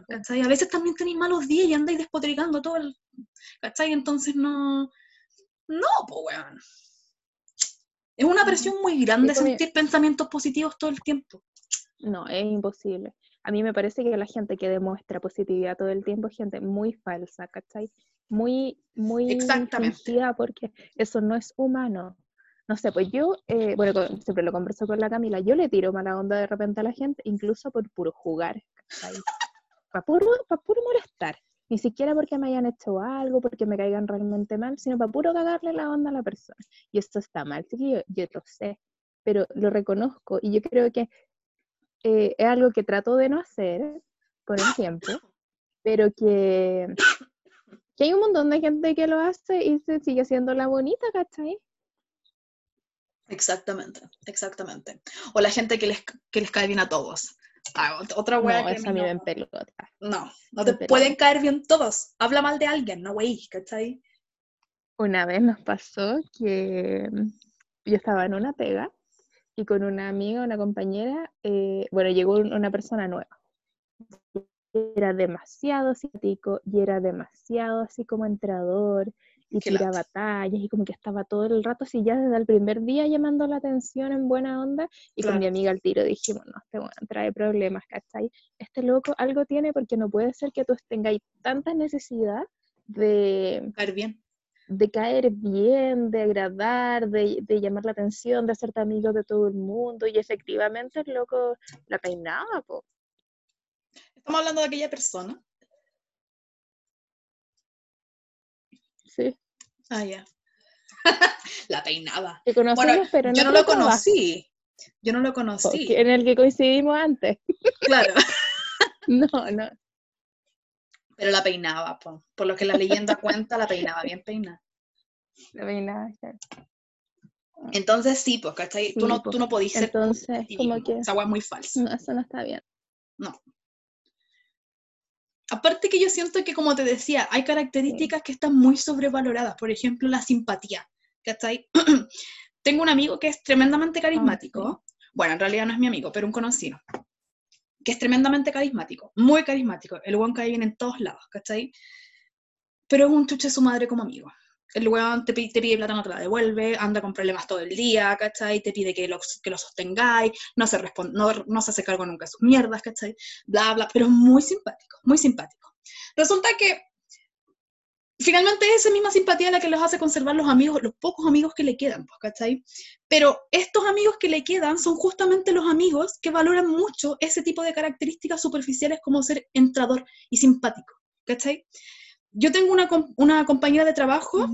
¿cachai? A veces también tenéis malos días y andáis despotricando todo el, ¿cachai? Entonces no, no, pues weón. Es una presión muy grande sentir pensamientos positivos todo el tiempo. No, es imposible. A mí me parece que la gente que demuestra positividad todo el tiempo es gente muy falsa, ¿cachai? Muy, muy Exactamente. porque eso no es humano no sé, pues yo, eh, bueno, siempre lo converso con la Camila, yo le tiro mala onda de repente a la gente, incluso por puro jugar, [LAUGHS] para puro, puro molestar. Ni siquiera porque me hayan hecho algo, porque me caigan realmente mal, sino para puro cagarle la onda a la persona. Y esto está mal, sí yo, yo lo sé, pero lo reconozco y yo creo que eh, es algo que trato de no hacer el tiempo, pero que, que hay un montón de gente que lo hace y se sigue haciendo la bonita, ¿cachai? Exactamente, exactamente. O la gente que les, que les cae bien a todos. Ah, otra wea no, que a mí me pelota. No, no te pueden caer bien todos. Habla mal de alguien, no wey, ¿cachai? Una vez nos pasó que mm, yo estaba en una pega y con una amiga, una compañera, eh, bueno, llegó una persona nueva. Era demasiado simpático y era demasiado así como entrador y tiraba batallas y como que estaba todo el rato así ya desde el primer día llamando la atención en buena onda y con mi amiga al tiro dijimos, no, este bueno, trae problemas, ¿cachai? Este loco algo tiene porque no puede ser que tú tengáis tanta necesidad de caer bien. De caer bien, de agradar, de, de llamar la atención, de hacerte amigo de todo el mundo y efectivamente el loco la peinaba, po. Estamos hablando de aquella persona. Sí. Ah, ya. [LAUGHS] la peinaba. bueno, pero yo no lo conocí. Yo no lo conocí. En el que coincidimos antes. Claro. [LAUGHS] [LAUGHS] no, no. Pero la peinaba, por lo que la leyenda cuenta, la peinaba bien peinada. La peinaba, Entonces sí, pues, ¿cachai? tú, no, tú no podís ser. Entonces, como que. Esa agua es muy falsa. No, eso no está bien. No. Aparte que yo siento que, como te decía, hay características que están muy sobrevaloradas. Por ejemplo, la simpatía. ¿Cachai? [CLEARS THROAT] Tengo un amigo que es tremendamente carismático. Bueno, en realidad no es mi amigo, pero un conocido. Que es tremendamente carismático. Muy carismático. El buen cae bien en todos lados, ¿cachai? Pero es un chuche su madre como amigo. El weón te, te, pide plata, no te la devuelve, anda con problemas todo el día, ¿cachai? Te pide que lo, que lo sostengáis, no se, responde, no, no, se hace cargo nunca de sus mierdas, ¿cachai? Bla, bla, pero muy simpático, muy simpático. Resulta que finalmente es esa misma simpatía la que los hace conservar los amigos, los pocos amigos que le quedan, pues, ¿cachai? Pero estos amigos que le quedan son justamente los amigos que valoran mucho ese tipo de características superficiales como ser entrador y simpático, ¿cachai? Yo tengo una, una compañera de trabajo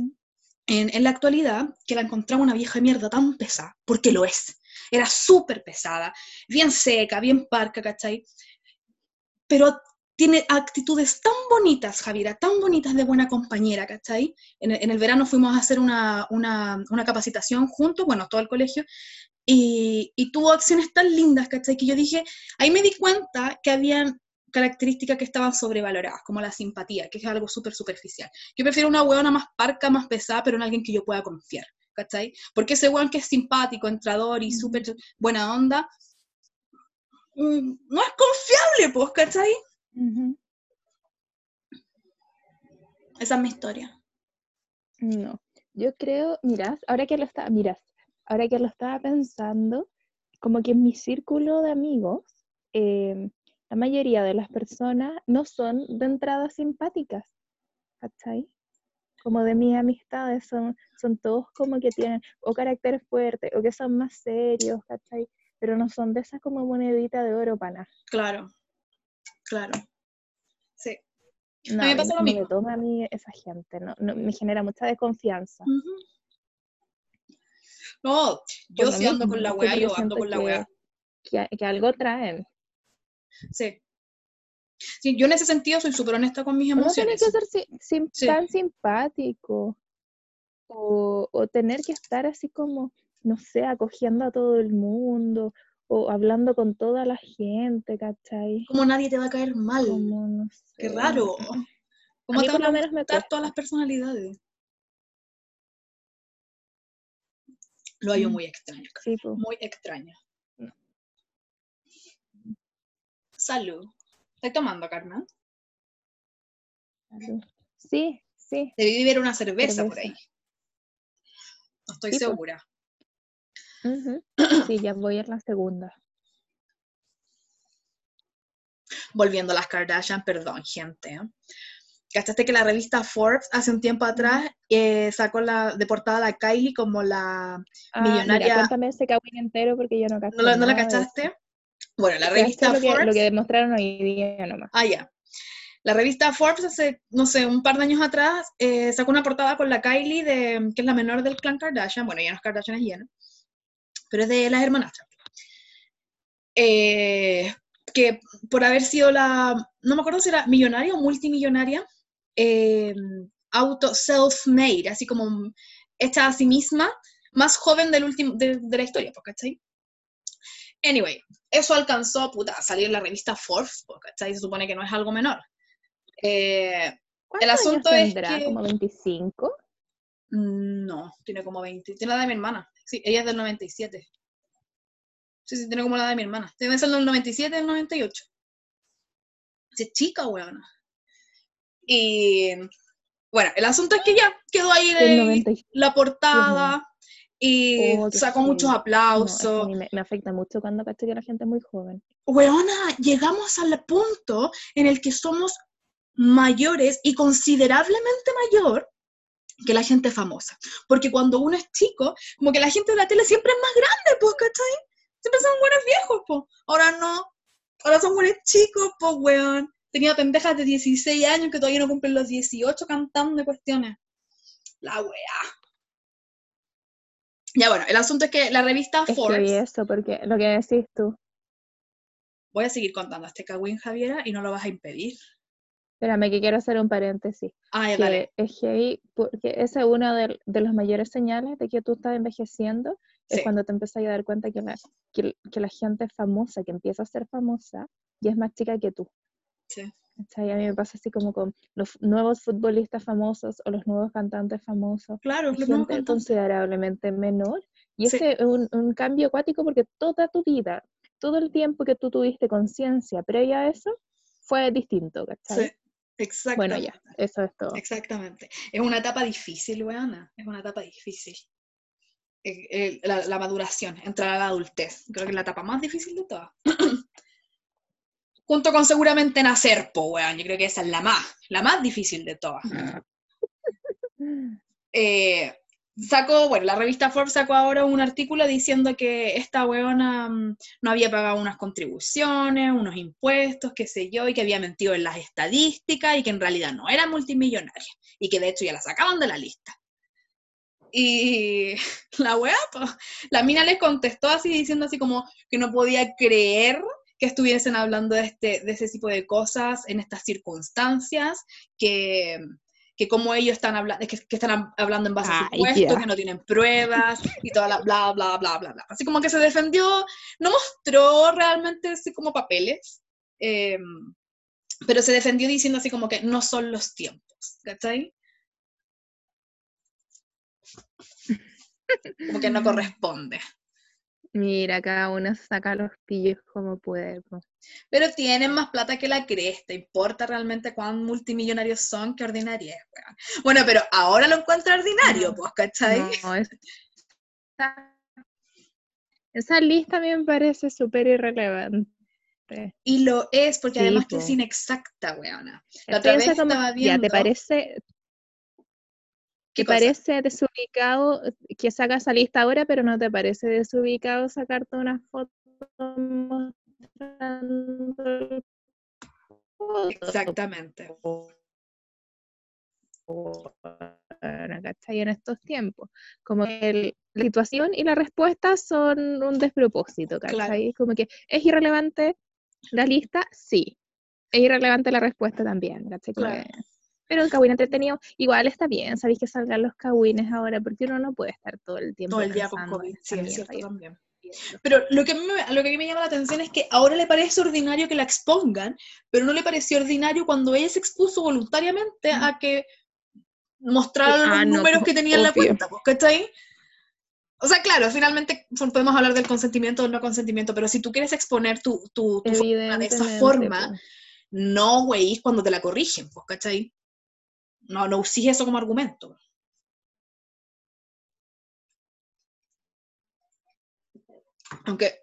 en, en, la actualidad que la encontraba una vieja mierda tan pesada, porque lo es. Era súper pesada, bien seca, bien parca, ¿cachai? Pero tiene actitudes tan bonitas, Javiera, tan bonitas de buena compañera, ¿cachai? En, el verano fuimos a hacer una, una, una, capacitación juntos, bueno, todo el colegio, y, y, tuvo acciones tan lindas, ¿cachai? Que yo dije, ahí me di cuenta que habían características que estaban sobrevaloradas, como la simpatía, que es algo súper superficial. Yo prefiero una hueona más parca, más pesada, pero en alguien que yo pueda confiar, ¿cachai? Porque ese hueón que es simpático, entrador y súper buena onda, mm, no es confiable, pues, ¿cachai? Esa es mi historia. No, yo creo, miras, ahora que lo estaba, miras, ahora que lo estaba pensando, como que en mi círculo de amigos, em, la mayoría de las personas no son de entrada simpáticas, ¿cachai? Como de mis amistades, son, son todos como que tienen o carácter fuerte o que son más serios, ¿cachai? Pero no son de esas como monedita de oro para nada. Claro. Claro. Sí. No, a mí me pasa lo mismo. toma a mí esa gente, no, me genera mucha desconfianza. No, yo sí ando con la weá, yo ando con la weá. Que, que, algo traen. Sí. Sí, yo en ese sentido soy súper honesta con mis emociones. No tiene que ser tan simpático. O, o tener que estar así como, no sé, acogiendo a todo el mundo, o hablando con toda la gente, ¿cachai? Como nadie te va a caer mal. Como, no sé. Qué raro. Como te van a menos todas las personalidades. Lo hallo mm. muy extraño. Sí, Muy extraño. Salud. ¿Estás tomando, Carmen? Sí, sí. Debí beber una cerveza, por ahí. No estoy segura. [CLEARS THROAT] Sí, ya voy a la segunda. Volviendo a las Kardashian, perdón, gente. ¿eh? ¿Cachaste que la revista Forbes hace un tiempo atrás eh, sacó la, de portada a Kylie como la ah, millonaria? Mira, cuéntame ese entero porque yo no caché. ¿No, la cachaste? Bueno, la revista lo Forbes. Que, lo que demostraron hoy día nomás. Ah, ya. La revista Forbes hace, no sé, un par de años atrás eh, sacó una portada con la Kylie, de, que es la menor del clan Kardashian. Bueno, ya no es Kardashian, es llena pero es de las hermanastras. Eh, que por haber sido la, no me acuerdo si era millonaria o multimillonaria, eh, auto self-made, así como hecha a sí misma, más joven del último, de, la historia, ¿cachai? Anyway, eso alcanzó puta, a salir en la revista Forbes, ¿cachai? Se supone que no es algo menor. Eh, el asunto es que... ¿Como 25? No, tiene como 20. Tiene la de mi hermana. Sí, ella es del 97. Sí, sí, tiene como la de mi hermana. Tiene que ser del 97 del 98. Es chica, weón. Y bueno, el asunto es que ya quedó ahí de la portada y oh, sacó muchos aplausos. me, me, afecta mucho cuando caché que la gente es muy joven. Weona, llegamos al punto en el que somos mayores y considerablemente mayor que la gente famosa. Porque cuando uno es chico, como que la gente de la tele siempre es más grande, pues, ¿cachai? Siempre son buenos viejos, pues. Ahora no. Ahora son buenos chicos, pues, weón. Tenía pendejas de 16 años que todavía no cumplen los 18 cantando de cuestiones. La weá. Ya bueno, el asunto es que la revista Forbes... eso, porque lo que decís tú. Voy a seguir contando este cagüín, Javiera, y no lo vas a impedir. Espérame, que quiero hacer un paréntesis. Ah, que Es que, porque esa es una de, las mayores señales de que tú estás envejeciendo, es cuando te empiezas a dar cuenta que la, que, la gente famosa, que empieza a ser famosa, y es más chica que tú. Sí. a mí me pasa así como con los nuevos futbolistas famosos o los nuevos cantantes famosos. Claro, gente considerablemente menor. Y ese es un, un, cambio acuático porque toda tu vida, todo el tiempo que tú tuviste conciencia previa a eso, fue distinto, ¿cachai? Sí. Exactamente. Bueno, ya, eso es todo. Exactamente. Es una etapa difícil, weona. Es una etapa difícil. Eh, eh, la, maduración, entrar a la adultez. Creo que es la etapa más difícil de todas. [CLEARS THROAT] Junto con seguramente nacer, po, weón. Yo creo que esa es la más, la más difícil de todas. [LAUGHS] Eh, sacó, bueno, la revista Forbes sacó ahora un artículo diciendo que esta weona mm, no había pagado unas contribuciones, unos impuestos, qué sé yo, y que había mentido en las estadísticas y que en realidad no era multimillonaria y que de hecho ya la sacaban de la lista. Y [LAUGHS] la wea, pues, la mina les contestó así diciendo así como que no podía creer que estuviesen hablando de, este, de ese tipo de cosas en estas circunstancias, que, que como ellos están hablando, que, que, están hablando en base a supuestos, que no tienen pruebas y toda la bla, bla, bla, bla, bla. Así como que se defendió, no mostró realmente así como papeles, eh, pero se defendió diciendo así como que no son los tiempos, ¿cachai? Como que no [LAUGHS] corresponde. Mira, cada uno saca los pillos como puede. Pero tienen más plata que la cresta. ¿Importa realmente cuán multimillonarios son? Qué ordinaria es, Bueno, pero ahora lo encuentro ordinario, pues, ¿cachai? No, Esa lista a mí me parece súper irrelevante. Y lo es, porque además que es inexacta, weona. La otra vez estaba viendo... Ya, ¿te parece, ¿Te parece desubicado que sacas esa lista ahora, pero no te parece desubicado sacarte una foto mostrando Exactamente. ¿cachai? En estos tiempos. Como que la situación y la respuesta son un despropósito, ¿cachai? Como que es irrelevante la lista, sí. Es irrelevante la respuesta también, ¿cachai? Pero el Kawin entretenido igual está bien, sabéis que salgan los Kawines ahora, porque uno no puede estar todo el tiempo. Todo el día con COVID, sí, es cierto también. Pero lo que, a mí me, lo que a mí me llama la atención es que ahora le parece ordinario que la expongan, pero no le pareció ordinario cuando ella se expuso voluntariamente a que mostrara los ah, números que tenía en la cuenta, ¿cachai? O sea, claro, finalmente podemos hablar del consentimiento o no consentimiento, pero si tú quieres exponer tu, tu, tu forma de esa forma, no, güey, cuando te la corrigen, pues, ¿cachai? No, no uses eso como argumento. Aunque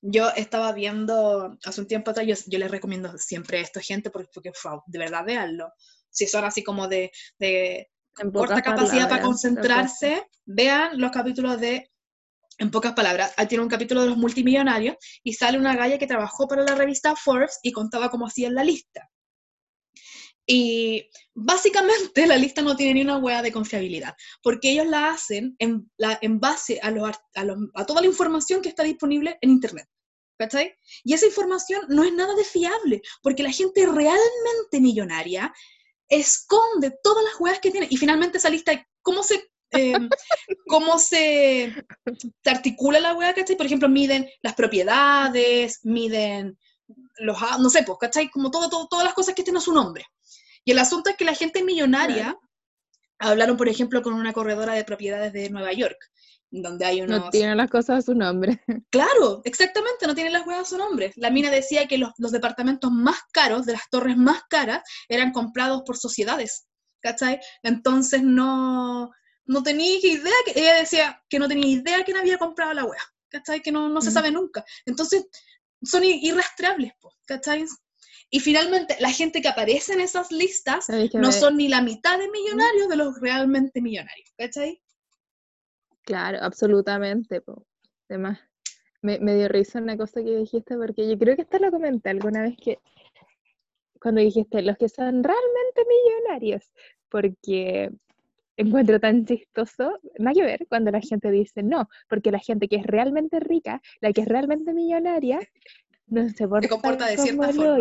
yo estaba viendo hace un tiempo atrás, yo, les recomiendo siempre esto, gente, porque, porque de verdad veanlo. Si son así como de, de corta capacidad para concentrarse, vean los capítulos de en pocas palabras, ahí tiene un capítulo de los multimillonarios y sale una galla que trabajó para la revista Forbes y contaba cómo hacían la lista. Y básicamente [LAUGHS] la lista no tiene ni una hueá de confiabilidad, porque ellos la hacen en, la, en base a, los, a, los, a, toda la información que está disponible en Internet. ¿Cachai? Y esa información no es nada de fiable, porque la gente realmente millonaria esconde todas las hueás que tiene. Y finalmente esa lista, ¿cómo se, em, [LAUGHS] cómo se, se, articula la hueá? ¿Cachai? Por ejemplo, miden las propiedades, miden los, no sé, pues, ¿cachai? Como todo, todo, todas las cosas que tienen su nombre. Y el asunto es que la gente millonaria, hablaron por ejemplo con una corredora de propiedades de Nueva York, donde hay unos... No tienen las cosas a su nombre. [LAUGHS] Claro, exactamente, no tienen las huevas a su nombre. La mina decía que los, departamentos más caros, de las torres más caras, eran comprados por sociedades, ¿cachai? Entonces no, no tenía idea, que, ella decía que no tenía idea quién había comprado la hueá, ¿cachai? Que no, no se sabe nunca. Entonces son irrastreables, ¿cachai? Y finalmente, la gente que aparece en esas listas no son ni la mitad de millonarios de los realmente millonarios, ¿cachai? Claro, absolutamente. Además, me, me, dio risa una cosa que dijiste, porque yo creo que esto lo comenté alguna vez que, cuando dijiste, los que son realmente millonarios, porque encuentro tan chistoso, nada que ver, cuando la gente dice no, porque la gente que es realmente rica, la que es realmente millonaria, no se, comporta de cierta forma.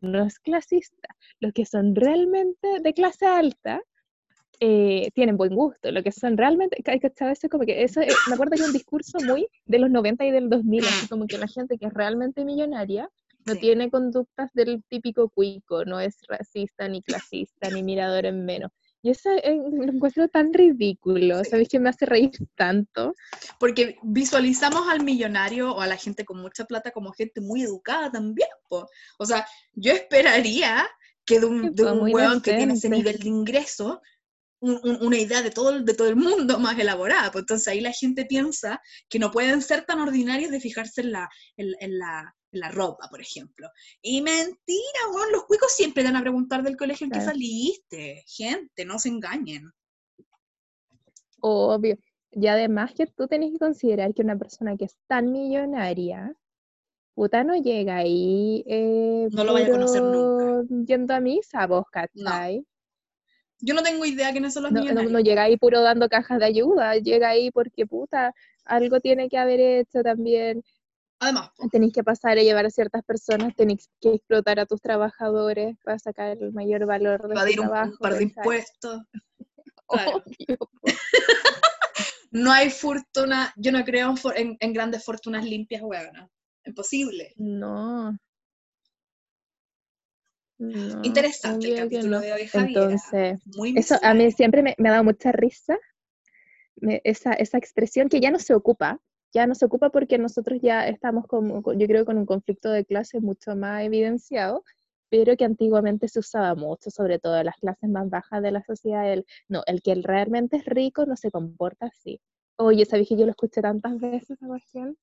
no es clasista. Los que son realmente de clase alta eh, tienen buen gusto. Los que son realmente, eso como que eso, me acuerdo que un discurso muy de los 90 y del 2000, así como que la gente que es realmente millonaria no tiene conductas del típico cuico, no es racista, ni clasista, ni mirador en menos. Y eso eh, lo encuentro tan ridículo, ¿sabes qué me hace reír tanto? Porque visualizamos al millonario o a la gente con mucha plata como gente muy educada también, po. O sea, yo esperaría que de un, de un weón que tiene ese nivel de ingreso una idea de todo, de todo el mundo más elaborada. Pues entonces ahí la gente piensa que no pueden ser tan ordinarios de fijarse en la, en, la, la ropa, por ejemplo. Y mentira, weón, los cuicos siempre van a preguntar del colegio en que saliste. Gente, no se engañen. Obvio. Y además que tú tenés que considerar que una persona que es tan millonaria, puta no llega ahí. Eh, no lo vaya a conocer nunca. Yendo a misa, vos, ¿cachai? Yo no tengo idea quiénes son los no, millonarios. No, llega ahí puro dando cajas de ayuda, llega ahí porque puta, algo tiene que haber hecho también. Además, tenéis que pasar a llevar a ciertas personas, tenéis que explotar a tus trabajadores para sacar el mayor valor de trabajo. Un par de impuestos. [LAUGHS] [LAUGHS] no hay fortuna, yo no creo en, grandes fortunas limpias, huevona. Imposible. No. Interesante el capítulo de hoy. Entonces, eso a mí siempre me, ha dado mucha risa, esa, esa expresión que ya no se ocupa, ya no se ocupa porque nosotros ya estamos, como, yo creo, con un conflicto de clase mucho más evidenciado, pero que antiguamente se usaba mucho, sobre todo en las clases más bajas de la sociedad. El, no, el que realmente es rico no se comporta así. Oye, ¿sabes que yo lo escuché tantas veces, Sebastián?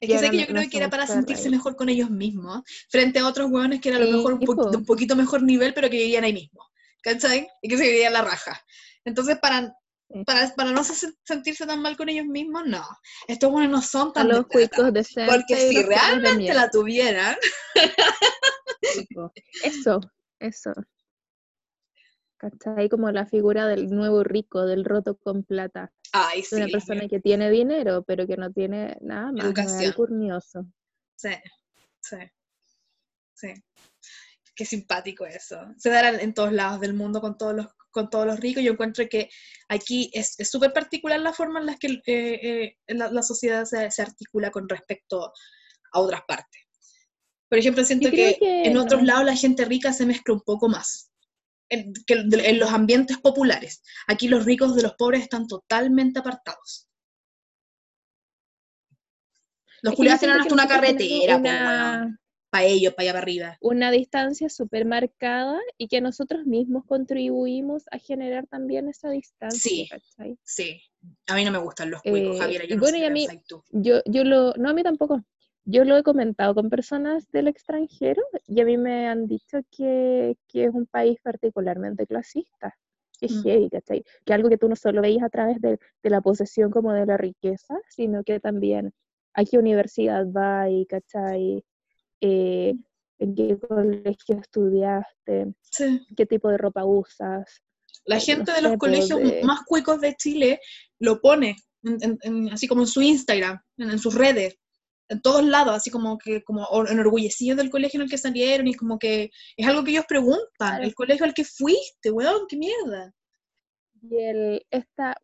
Es que sé que yo creo que era para sentirse mejor con ellos mismos, frente a otros hueones que eran a lo mejor un de un poquito mejor nivel, pero que vivían ahí mismo. ¿Cachai? Y que se vivían la raja. Entonces, para, para, para, no sentirse tan mal con ellos mismos, no. Estos buenos no son tan los cuicos de Porque si realmente la tuvieran, Eso, eso. ¿Cachai? Como la figura del nuevo rico, del roto con plata. Ay, sí. Una persona que tiene dinero, pero que no tiene nada más. Educación. curnioso. Sí, sí, sí. Qué simpático eso. Se dará en todos lados del mundo con todos los, con todos los ricos. Yo encuentro que aquí es súper particular la forma en la que eh, eh, la, sociedad se, se articula con respecto a otras partes. Por ejemplo, siento que, en otros lados la gente rica se mezcla un poco más en, que en los ambientes populares. Aquí los ricos de los pobres están totalmente apartados. Los culiados tienen hasta una carretera, para ellos, para allá arriba. Una distancia súper marcada y que nosotros mismos contribuimos a generar también esa distancia. Sí, sí. A mí no me gustan los cuicos, eh, Javier. Yo y bueno, y a mí, yo, yo lo, no, a mí tampoco. Yo lo he comentado con personas del extranjero y a mí me han dicho que, es un país particularmente clasista. Que es mm. ¿cachai? Que algo que tú no solo veis a través de, la posesión como de la riqueza, sino que también a qué universidad va y, ¿cachai? Eh, en qué colegio estudiaste, qué tipo de ropa usas. La gente de los colegios más cuicos de Chile lo pone, así como en su Instagram, en sus redes en todos lados, así como que como enorgullecidos del colegio en el que salieron y como que es algo que ellos preguntan, el colegio al que fuiste, weón, qué mierda. Y el, esta,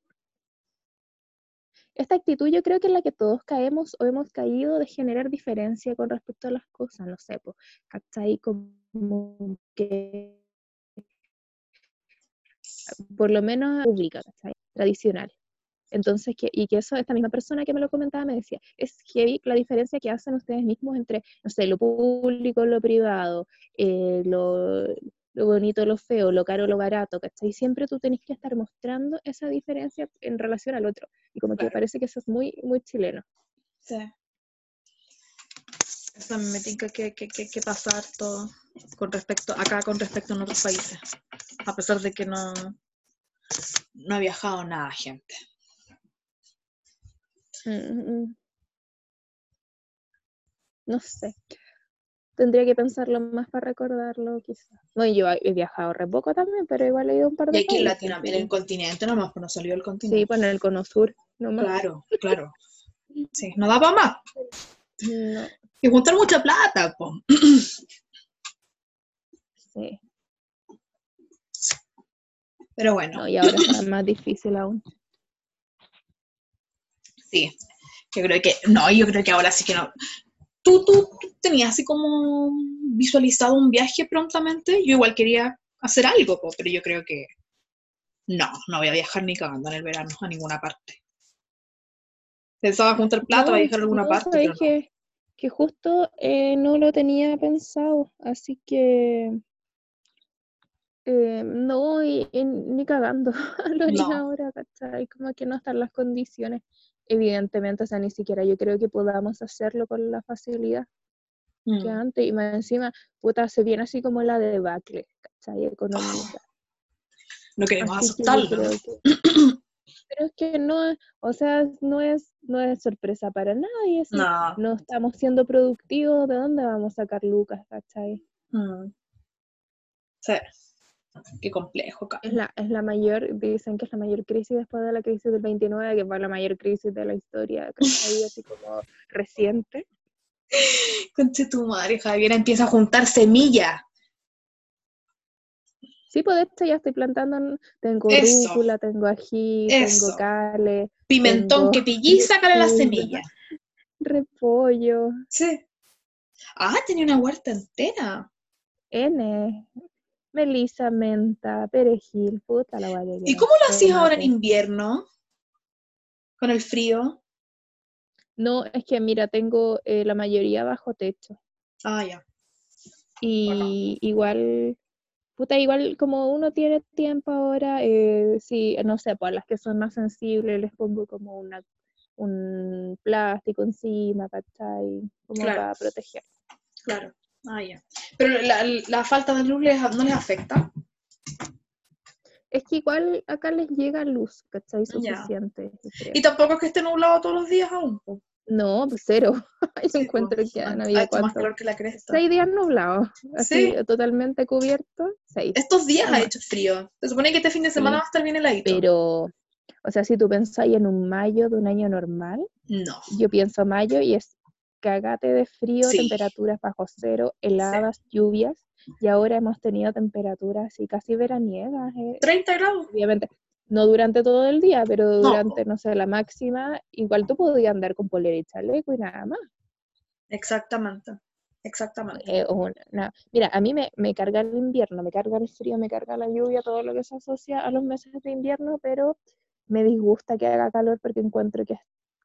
esta actitud yo creo que es la que todos caemos o hemos caído de generar diferencia con respecto a las cosas, no sé, pues, ¿cachai? Como que por lo menos pública, ¿cachai? Tradicional. Entonces, que, y que eso, esta misma persona que me lo comentaba me decía, es heavy la diferencia que hacen ustedes mismos entre, no sé, lo público, lo privado, eh, lo, lo, bonito, lo feo, lo caro, lo barato, ¿cachai? Siempre tú tenés que estar mostrando esa diferencia en relación al otro. Y como que parece que eso es muy, muy chileno. Sí. Eso me tinca que, que, que, que pasar todo con respecto, acá con respecto a otros países. A pesar de que no, no ha viajado nada, gente. Mm, no sé. Tendría que pensarlo más para recordarlo, quizás. Bueno, yo he viajado re poco también, pero igual he ido un par de Y aquí en Latinoamérica, en el continente nomás, pues no salió el continente. Sí, pues en el cono sur nomás. Claro, claro. Sí, no da para más. Y juntar mucha plata, pues. Sí. Pero bueno. y ahora está más difícil aún. Sí, yo creo que, no, yo creo que ahora sí que no. ¿Tú, tú, tenías así como visualizado un viaje prontamente? Yo igual quería hacer algo, pero yo creo que no, no voy a viajar ni cagando en el verano a ninguna parte. Pensaba juntar plata, a viajar a alguna parte. Pero que, que justo eh, no lo tenía pensado, así que Eh, no, y, y ni cagando [LAUGHS] lo haría No. ahora, ¿cachai? Como que no están las condiciones. Evidentemente, o sea, ni siquiera yo creo que podamos hacerlo con la facilidad que Mm. antes. Y más encima, puta, se viene así como la debacle, ¿cachai? Económica. No queremos Así que- [CLEARS THROAT] Pero es que no, o sea, no es, no es sorpresa para nadie. No. no estamos siendo productivos, ¿de dónde vamos a sacar lucas, cachai? Mm. Sí. Qué complejo, Es la, es la mayor, dicen que es la mayor crisis después de la crisis del 29, que fue la mayor crisis de la historia, ¿cachai? Así [LAUGHS] como reciente. Conche tu madre, Javier empieza a juntar semillas. Sí, pues de hecho ya estoy plantando, tengo Eso. rúcula, tengo ají, Eso. tengo cale, Pimentón Tengo que pillí, sácale la lechuga. semilla. repollo, Sí. Ah, tenía una huerta entera. N, melisa, menta, perejil, puta la vaya ¿Y cómo lo hacías ahora en invierno? Con el frío. No, es que mira, tengo eh, la mayoría bajo techo. Ah, ya. Y igual, puta, igual como uno tiene tiempo ahora, eh, sí, no sé, pues a las que son más sensibles les pongo como una, un plástico encima, ¿cachai? Como Claro. para proteger. Claro. Ah, ya. Pero la, la falta de luz les- no les afecta. Es que igual acá les llega luz, ¿cachai? Suficiente. Y tampoco es que esté nublado todos los días aún. No, pues cero. [LAUGHS] Yo Sí, encuentro po. que han Ha habido hecho más cuánto. calor que la cresta. Seis días nublados, así Sí. totalmente cubierto, seis. Estos días ha Toma. hecho frío. Se supone que este fin de semana Sí. va a estar bien heladito. Pero, o sea, si tú pensáis en un mayo de un año normal, No. yo pienso mayo y es cagate de frío, Sí. temperaturas bajo cero, heladas, lluvias, y ahora hemos tenido temperaturas así casi veraniegas, eh, 30 grados. obviamente. No durante todo el día, pero No. durante, no sé, la máxima, igual tú podías andar con polera y chaleco y nada más. Exactamente. Exactamente. Eh, o una- Mira, a mí me, me carga el invierno, me carga el frío, me carga la lluvia, todo lo que se asocia a los meses de invierno, pero me disgusta que haga calor porque encuentro que,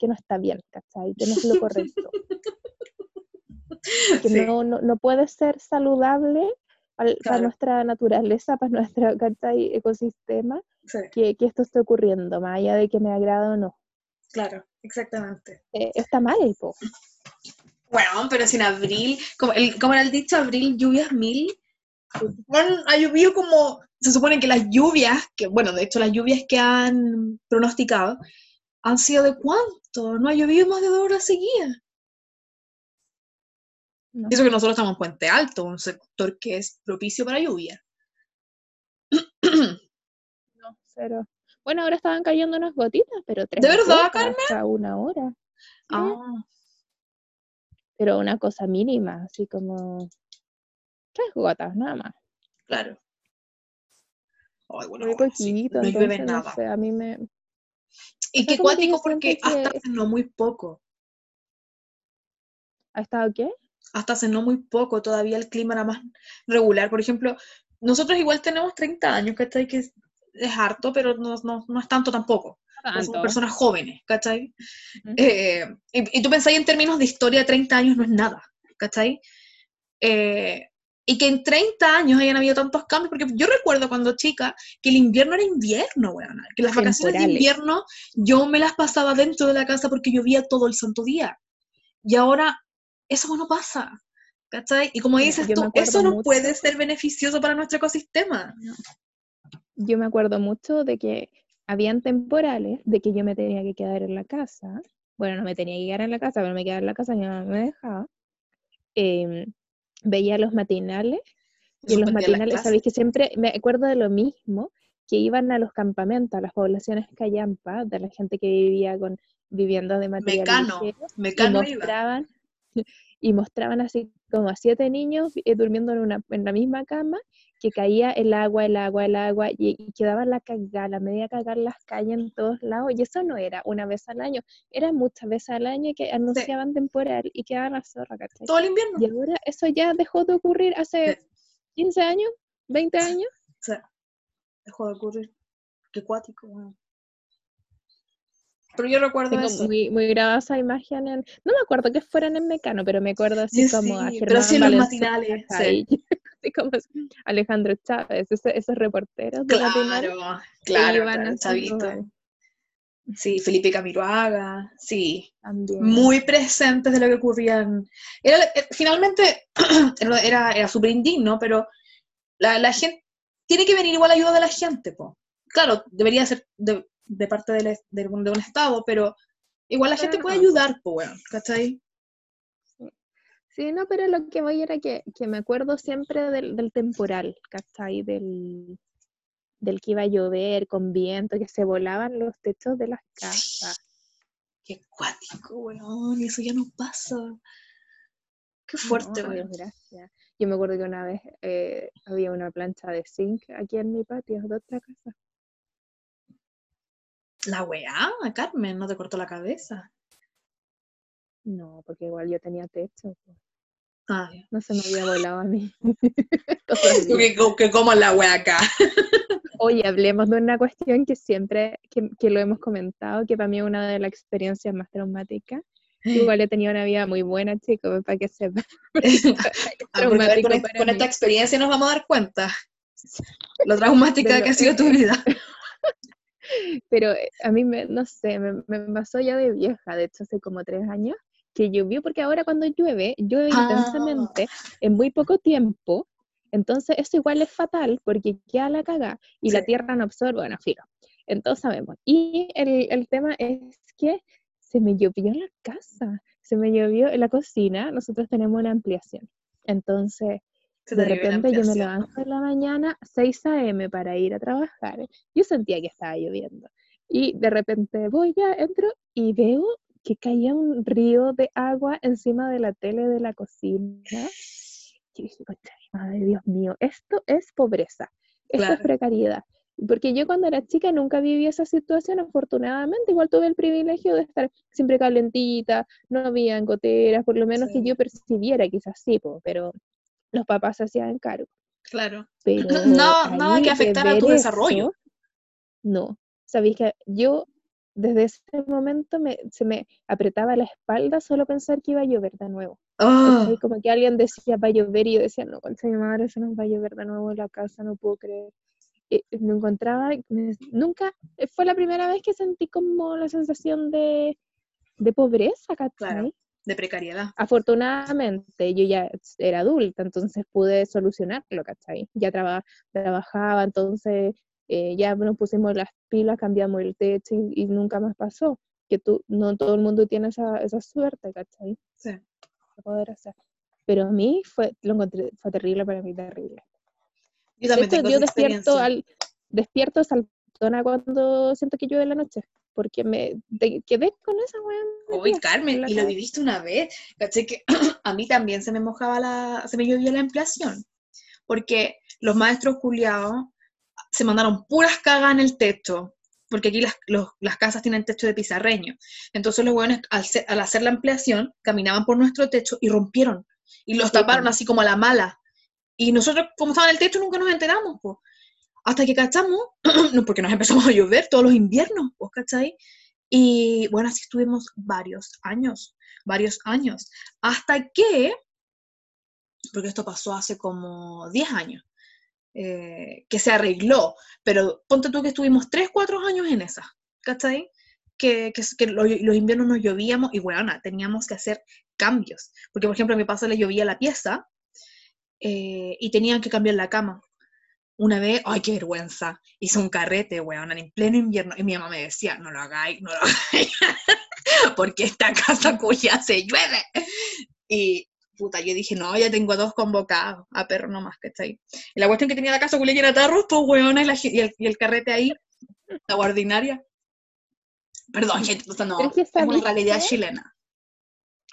que no está bien, ¿cachai? Que no es lo correcto. [LAUGHS] Que Sí. no, no, no puede ser saludable al- para Claro. nuestra naturaleza, para nuestro ¿cachai? ecosistema, Sí, que, que esto esté ocurriendo, más allá de que me agrada o no. claro, exactamente. Eh, está mal, po. Bueno, pero si en abril, como, el, como era el dicho, abril lluvias mil, bueno, ha llovido como, se supone que las lluvias, que bueno, de hecho las lluvias que han pronosticado, han sido de cuánto, no ha llovido más de dos horas seguidas. No. Eso que nosotros estamos en Puente Alto, un sector que es propicio para lluvia. [CLEARS THROAT] No, cero. Bueno, ahora estaban cayendo unas gotitas, pero tres ¿De verdad, Carmen? una hora. Sí, Ah, Pero una cosa mínima, así como tres gotas, nada más. claro. Ay, bueno, Muy ahora sí, poquito, no llueve entonces no nada. sé, a mí me... Y qué cuático porque hasta hace no muy poco, ¿Ha estado qué? hasta hace no muy poco todavía el clima era más regular. Por ejemplo, nosotros igual tenemos 30 años, ¿cachai? Que es, es harto, pero no, no, no es tanto tampoco. Somos Tanto. personas jóvenes, ¿cachai? Ujú. Eh, y, y tú pensáis en términos de historia, 30 años no es nada, ¿cachai? Eh, y que en 30 años hayan habido tantos cambios, porque yo recuerdo cuando chica que el invierno era invierno, weón, que las vacaciones de Temporales. invierno yo me las pasaba dentro de la casa porque llovía todo el santo día. Y ahora eso no pasa, ¿cachai? Y como dices yo tú, eso no mucho- puede ser beneficioso para nuestro ecosistema. Yo me acuerdo mucho de que habían temporales de que yo me tenía que quedar en la casa. Bueno, no me tenía que quedar en la casa, pero me quedaba en la casa, mi mamá me dejaba. Em, veía los matinales y en los matinales, sabéis que siempre me acuerdo de lo mismo, que iban a los campamentos, a las poblaciones callampa, de la gente que vivía con viviendas de material Mecano, ligero, y Mecano iba. mostraban, [LAUGHS] y mostraban así como a siete niños eh, durmiendo en, una, en la misma cama, que caía el agua, el agua, el agua, y, y quedaba la cagada, la media cagar las calles en todos lados, y eso no era una vez al año, era muchas veces al año que anunciaban temporal y quedaban la zorra, ¿cachai? Todo el invierno. Y ahora eso ya dejó de ocurrir hace 15 años, 20 años. O sea, dejó de ocurrir. Qué cuático, weón. Pero yo recuerdo Tengo eso. muy, muy grabada esa imagen en, no me acuerdo que fueran en Mecano, pero me acuerdo así Sí, como a sí, Germán pero sí en los matinales, sí. [LAUGHS] Así como Alejandro Chávez, esos, reporteros. De claro, claro, claro Chavito. Sí, Felipe Camiroaga, sí. Muy presentes de lo que ocurría. Era, eh, finalmente, [CLEARS THROAT] era, era súper indigno, pero la, gente, tiene que venir igual ayuda de la gente, po. Claro, debería ser de, parte de, de, un Estado, pero igual la gente puede ayudar, po, bueno, ¿cachai? Sí, no, pero lo que voy era que, me acuerdo siempre del, del temporal, ¿cachai? Del, del que iba a llover con viento, que se volaban los techos de las casas. Qué cuático, weón, eso ya no pasa. Qué fuerte, weón. Gracias. Yo me acuerdo que una vez eh, había una plancha de zinc aquí en mi patio de otra casa. La weá, Carmen, no te cortó la cabeza. No, porque igual yo tenía techo. Ah, no se me había volado a mí. [LAUGHS] [LAUGHS] que, que como la weá acá. [LAUGHS] Oye, hablemos de una cuestión que siempre, que, lo hemos comentado, que para mí es una de las experiencias más traumáticas. Igual he tenido una vida muy buena, chicos, para que sepan. Ah, con, esta experiencia nos vamos a dar cuenta lo traumática que ha sido tu vida. Pero eh, a mí, me, no sé, me, pasó ya de vieja, de hecho hace como tres años, que llovió, porque ahora cuando llueve, llueve ah. intensamente en muy poco tiempo, entonces, eso igual es fatal porque queda la caga y la tierra no absorbe, bueno, filo. Entonces sabemos. Y el, tema es que se me llovió la casa, se me llovió en la cocina, nosotros tenemos una ampliación. Entonces, de repente yo me levanto en la mañana, 6 a.m. para ir a trabajar. Yo sentía que estaba lloviendo. Y de repente voy ya, entro y veo que caía un río de agua encima de la tele de la cocina. Y dije, Ay, Dios mío, esto es pobreza, esto es precariedad. Porque yo cuando era chica nunca viví esa situación, afortunadamente, igual tuve el privilegio de estar siempre calentita, no había goteras, por lo menos que yo percibiera, quizás sí, pero los papás se hacían cargo. Claro. Pero [LAUGHS] no, nada que afectara a tu desarrollo. No, sabéis que yo desde ese momento me, se me apretaba la espalda solo pensar que iba a llover de nuevo. Ah. Como que alguien decía va a llover y yo decía, no, concha mi madre, se nos va a llover de nuevo en la casa, no puedo creer. Y me encontraba, nunca, eh, fue la primera vez que sentí como la sensación de, de pobreza, ¿cachai? de precariedad. Afortunadamente, yo ya era adulta, entonces pude solucionarlo, ¿cachai? Ya trabajaba, entonces eh, ya nos pusimos las pilas, cambiamos el techo y, nunca más pasó. Que tú, no todo el mundo tiene esa, esa suerte, ¿cachai? Sí. De poder hacer. Pero a mí fue, lo encontré, fue terrible para mí, terrible. Yo también tengo yo despierto, al, despierto saltona cuando siento que llueve en la noche, porque me quedé con esa weá. Uy, Carmen, y lo viviste una vez, ¿cachai? Que [CLEARS THROAT] a mí también se me mojaba la, se me llovía la ampliación, porque los maestros culiados se mandaron puras cagas en el techo, porque aquí las, las casas tienen techo de pizarreño. Entonces los hueones, al, al, hacer la ampliación, caminaban por nuestro techo y rompieron. Y los taparon así como a la mala. Y nosotros, como estaba en el techo, nunca nos enteramos, pues. Hasta que cachamos, [CLEARS THROAT] porque nos empezamos a llover todos los inviernos, ¿vos cachai? Y bueno, así estuvimos varios años, varios años. Hasta que, porque esto pasó hace como 10 años, eh, que se arregló, pero ponte tú que estuvimos 3, 4 años en esa, ¿cachai? Que, que, los, inviernos nos llovíamos y bueno, teníamos que hacer cambios, porque por ejemplo a mi paso le llovía la pieza eh, y tenían que cambiar la cama. Una vez, ay, qué vergüenza, hizo un carrete, weón, en pleno invierno, y mi mamá me decía, no lo hagáis, no lo [LAUGHS] hagáis, porque esta casa cuya se llueve. Y, puta, yo dije, no, ya tengo dos convocados, a perro nomás, ¿cachai? Y la cuestión que tenía la casa culia llena de tarros, pues weona, y, el, carrete ahí, la guardinaria. Perdón, gente, o sea, no, es, es una realidad chilena.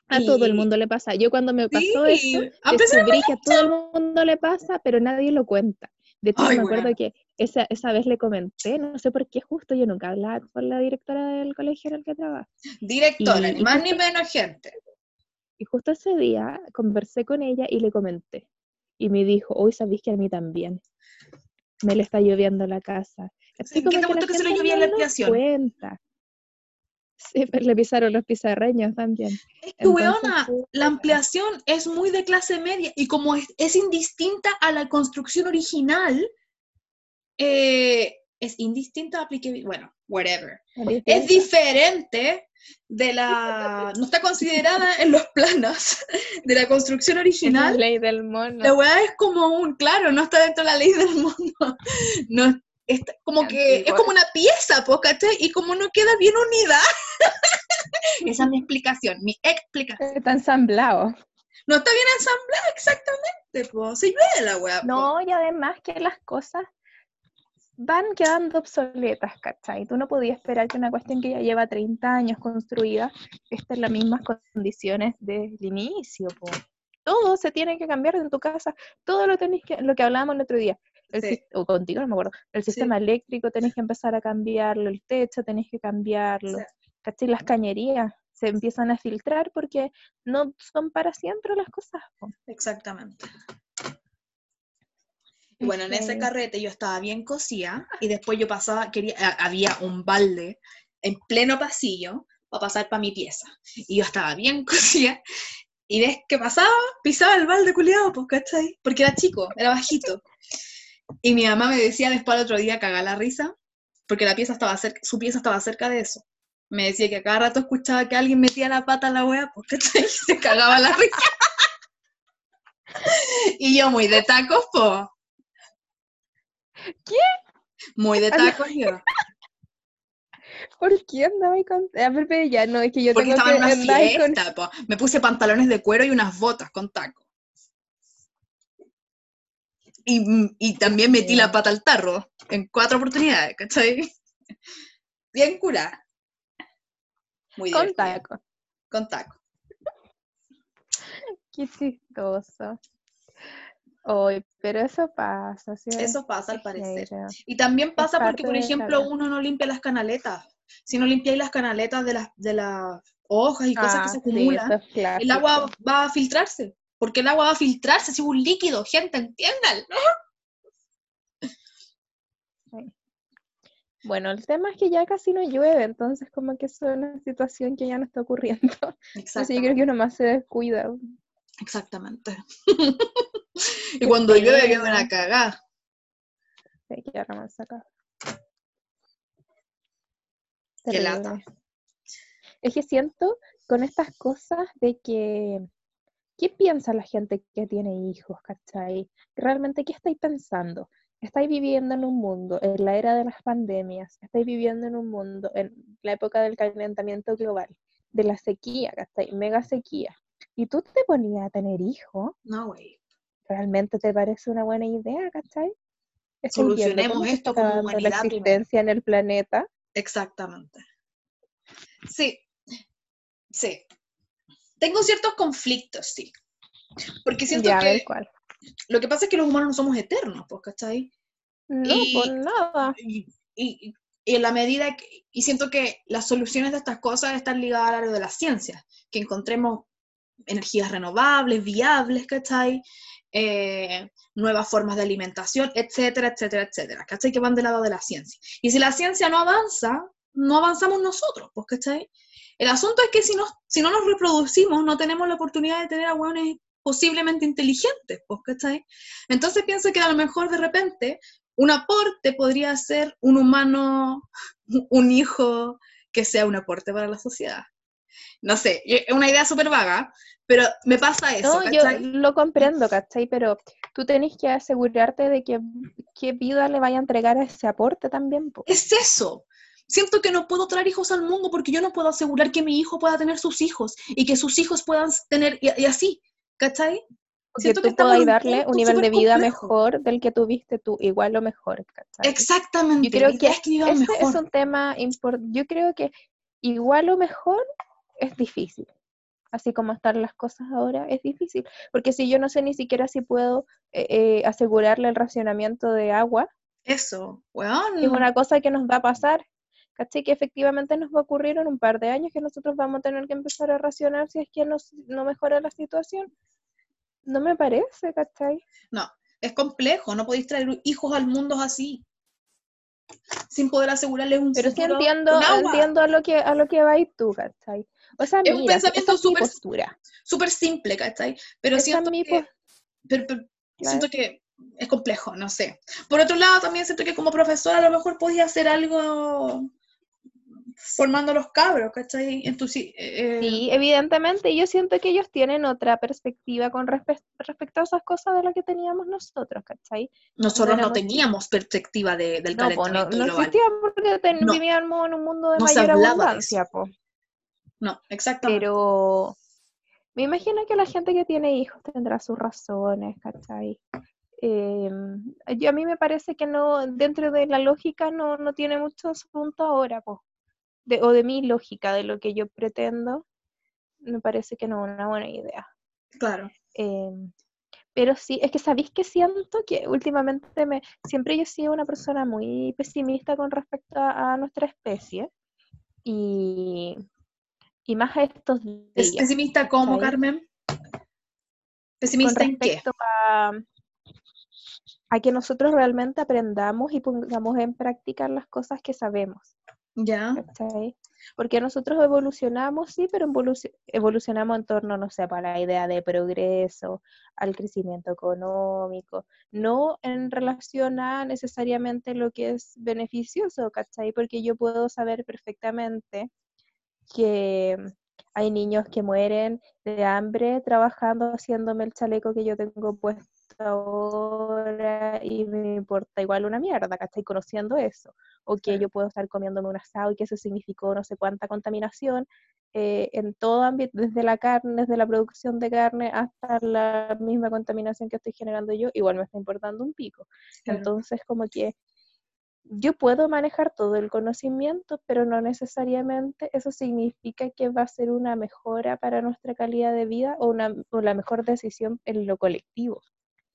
A todo el mundo le pasa. Yo cuando me pasó eso, descubrí que a todo el mundo le pasa, pero nadie lo cuenta. De hecho, me acuerdo que esa, esa vez le comenté, no sé por qué justo, yo nunca hablaba con la directora del colegio en el que trabajo. Directora, ni más ni menos gente. Y justo ese día conversé con ella y le comenté. Y me dijo, hoy sabéis que a mí también. Me le está lloviendo la casa. Así ¿En qué momento que, se le llovía la ampliación? Cuenta. Sí, pero le pisaron los pizarreños también. Es que, weona, sí, la ampliación es muy de clase media y como es, es indistinta a la construcción original, eh, es indistinta a aplique- bueno, whatever. Es diferente de la, no está considerada en los planos de la construcción La original. ley del mono. La weá es como un, claro, no está dentro de la ley del mundo. No, está- como que es como una pieza, ¿cachai? Y como no queda bien unida. [LAUGHS] Esa es mi explicación, mi explicación. Está ensamblado. No está bien ensamblada exactamente, po. Se llueve la weá. No, y además que las cosas van quedando obsoletas, ¿cachai? Tú no podías esperar que una cuestión que ya lleva 30 años construida esté en las mismas condiciones del inicio, po. Todo se tiene que cambiar en tu casa, todo lo tenés que, lo que hablábamos el otro día, el Sí. o contigo, no me acuerdo, el Sí. sistema eléctrico tenés que empezar a cambiarlo, el techo tenés que cambiarlo, Sí. ¿cachai? Las cañerías se empiezan a filtrar porque no son para siempre las cosas, po. Exactamente. Bueno, en ese carrete yo estaba bien cosida y después yo pasaba, quería, había un balde en pleno pasillo para pasar para mi pieza. Y yo estaba bien [LAUGHS] cosida y ves que pasaba, pisaba el balde culiado, pues, ¿cachai? Porque era chico, era bajito. Y mi mamá me decía después al otro día cagar la risa, porque la pieza estaba cerca, su pieza estaba cerca de eso. Me decía que a cada rato escuchaba que alguien metía la pata en la wea, pues, ¿cachai? Y [LAUGHS] se cagaba la risa. [LAUGHS] Y yo muy de tacos, po. ¿Qué? Muy de tacos yo. ¿Por qué andaba ahí con.? A ver, pero ya no, es que yo Porque tengo estaba en que una ahí con. fiesta, po. Me puse pantalones de cuero y unas botas con tacos. Y, y también metí la pata al tarro en cuatro oportunidades, ¿cachai? [LAUGHS] Bien curada. Muy Con divertida. taco. Con taco. Qué chistoso. Hoy, pero eso pasa, ¿sí? Eso pasa al parecer. Y también pasa porque, por ejemplo, uno no limpia las canaletas. Si no limpiáis las canaletas de las, de las hojas y cosas que Ah, se sí, acumulan, es clásico. el agua va a filtrarse. Porque el agua va a filtrarse si es un líquido, gente, entiendan. Bueno, el tema es que ya casi no llueve, entonces como que eso es una situación que ya no está ocurriendo. [LAUGHS] Entonces yo creo que uno más se descuida. Exactamente. y cuando Qué llueve, llueve una cagada. Hay que más acá. Qué lata. Es que siento con estas cosas de que, ¿qué piensa la gente que tiene hijos, cachai? Realmente, ¿qué estáis pensando? Estáis viviendo en un mundo, en la era de las pandemias, estáis viviendo en un mundo, en la época del calentamiento global, de la sequía, ¿cachai? Mega sequía. Y tú te ponías a tener hijos, No, güey. ¿realmente te parece una buena idea, cachai? Viendo Solucionemos esto como la humanidad primero. existencia en el planeta. Exactamente. Sí. Sí. Tengo ciertos conflictos, sí. Porque siento Ya, a que cuál. lo que pasa es que los humanos no somos eternos, pues, ¿cachai? No, Y- por nada. y, y- y en la medida que, y siento que las soluciones de estas cosas están ligadas al área de la ciencia, que encontremos energías renovables, viables, ¿cachai? Eh, nuevas formas de alimentación, etcétera, etcétera, etcétera, ¿cachai? Que van del lado de la ciencia. Y si la ciencia no avanza, no avanzamos nosotros, pues, ¿cachai? El asunto es que si no, si no nos reproducimos, no tenemos la oportunidad de tener a hueones posiblemente inteligentes, pues, ¿cachai? Entonces pienso que a lo mejor de repente un aporte podría ser un humano, un hijo que sea un aporte para la sociedad. No sé, es una idea súper vaga, pero me pasa eso, No, yo lo comprendo, ¿cachai? Pero tú tenés que asegurarte de que qué vida le vaya a entregar a ese aporte también. po. Es eso. Siento que no puedo traer hijos al mundo porque yo no puedo asegurar que mi hijo pueda tener sus hijos y que sus hijos puedan tener, y, y así, ¿cachai? Que Siento que tú puedas darle un nivel de vida complejo. mejor del que tuviste tú, igual o mejor, ¿cachai? Exactamente. Yo creo que es que mejor. es un tema importante. Yo creo que igual o mejor es difícil. Así como están las cosas ahora, es difícil. Porque si yo no sé ni siquiera si puedo eh, eh, asegurarle el racionamiento de agua, Eso, weón. es una cosa que nos va a pasar. ¿Cachai? Que efectivamente nos va a ocurrir en un par de años que nosotros vamos a tener que empezar a racionar si es que nos- no mejora la situación. No me parece, ¿cachai? No, es complejo, no podéis traer hijos al mundo así. Sin poder asegurarles un Pero sí entiendo, entiendo a lo que a lo que vais tú, ¿cachai? O sea, Es un pensamiento súper-. Súper simple, ¿cachai? Pero Esa siento es mi que, pos- pero- pero Claro. siento que es complejo, no sé. Por otro lado, también siento que como profesora a lo mejor podía hacer algo formando los cabros, ¿cachai? En tu, eh, Sí, evidentemente, yo siento que ellos tienen otra perspectiva con respe- respecto a esas cosas de las que teníamos nosotros, ¿cachai? nosotros no teníamos perspectiva de- del No, po, no, calentamiento no global. existía porque ten- No. vivíamos en un mundo de No mayor de abundancia, eso. po. No, exactamente. Pero me imagino que la gente que tiene hijos tendrá sus razones, ¿cachai? Em, yo a mí me parece que no, dentro de la lógica no, no tiene mucho punto ahora, po. De, o de mi lógica, de lo que yo pretendo, me parece que no es una buena idea. Claro. Em, pero sí, es que sabéis que siento que últimamente me, siempre yo he sido una persona muy pesimista con respecto a, a nuestra especie y, y más a estos ¿Es días. pesimista como, ¿cachai? Carmen? Con ¿Pesimista en qué? respecto a, a que nosotros realmente aprendamos y pongamos en práctica las cosas que sabemos. Ya. Porque nosotros evolucionamos, sí, pero evoluci- evolucionamos en torno, no sé, para la idea de progreso, al crecimiento económico, no en relación a necesariamente lo que es beneficioso, ¿cachai? Porque yo puedo saber perfectamente que hay niños que mueren de hambre trabajando, haciéndome el chaleco que yo tengo puesto ahora y me importa igual una mierda, ¿cachai? Conociendo eso. O que yo puedo estar comiéndome un asado y que eso significó no sé cuánta contaminación eh, en todo ámbito, desde la carne, desde la producción de carne hasta la misma contaminación que estoy generando yo, igual me está importando un pico. Claro. Entonces, como que yo puedo manejar todo el conocimiento, pero no necesariamente eso significa que va a ser una mejora para nuestra calidad de vida o, una, o la mejor decisión en lo colectivo.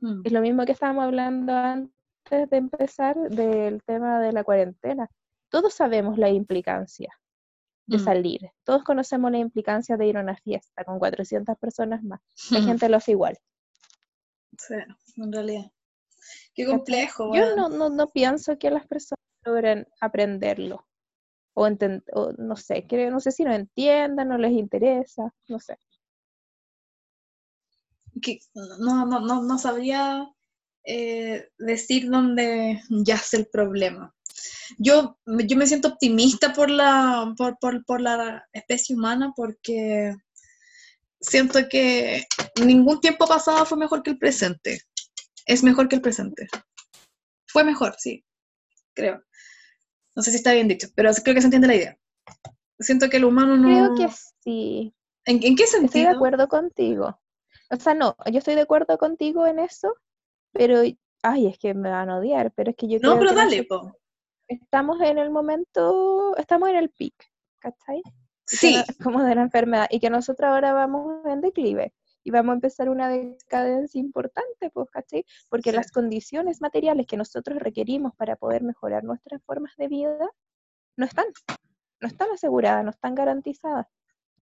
Mm. Es lo mismo que estábamos hablando antes de empezar del tema de la cuarentena. Todos sabemos la implicancia de Mm. salir. Todos conocemos la implicancia de ir a una fiesta con 400 personas más. La Mm. gente lo hace igual. Sí, en realidad. Qué complejo. Yo no, no, no pienso que las personas logren aprenderlo. O, o no sé, creo, no sé si no entiendan, no les interesa, no sé. Que no, no, no, no sabría eh, decir dónde yace el problema. Yo, yo me siento optimista por la, por, por, por la especie humana porque siento que ningún tiempo pasado fue mejor que el presente. Es mejor que el presente. Fue mejor, sí, creo. No sé si está bien dicho, pero creo que se entiende la idea. Siento que el humano no... Creo que sí. ¿En, en qué Estoy de sentido? acuerdo contigo. O sea, no, yo estoy de acuerdo contigo en eso, pero, ay, es que me van a odiar, pero es que yo No, creo pero que dale, nosotros po. estamos en el momento, estamos en el pic, ¿cachai? Sí, no- como de la enfermedad, y que nosotros ahora vamos en declive y vamos a empezar una decadencia importante, pues, ¿cachai? Porque Sí. las condiciones materiales que nosotros requerimos para poder mejorar nuestras formas de vida no están, no están aseguradas, no están garantizadas.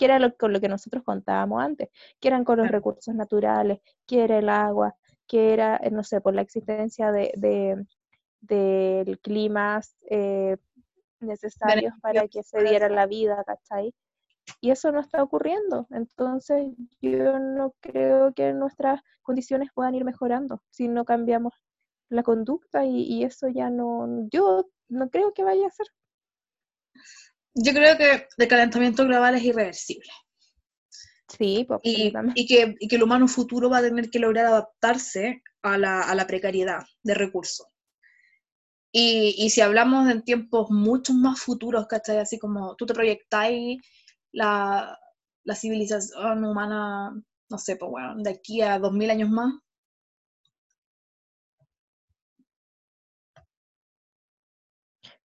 Que era lo, con lo que nosotros contábamos antes, que eran con los recursos naturales, que era el agua, que era, eh, no sé, por la existencia de, de- del climas eh, necesarios para que se diera la vida, ¿cachai? Y eso no está ocurriendo. Entonces, yo no creo que nuestras condiciones puedan ir mejorando si no cambiamos la conducta y, y eso ya no, yo no creo que vaya a ser. Yo creo que el calentamiento global es irreversible Sí, pues, y, y que, y que el humano futuro va a tener que lograr adaptarse a la, a la precariedad de recursos. Y, y si hablamos en tiempos mucho más futuros, ¿cachai? Así como tú te proyectáis la, la civilización humana, no sé, pues bueno, de aquí a 2000 años más,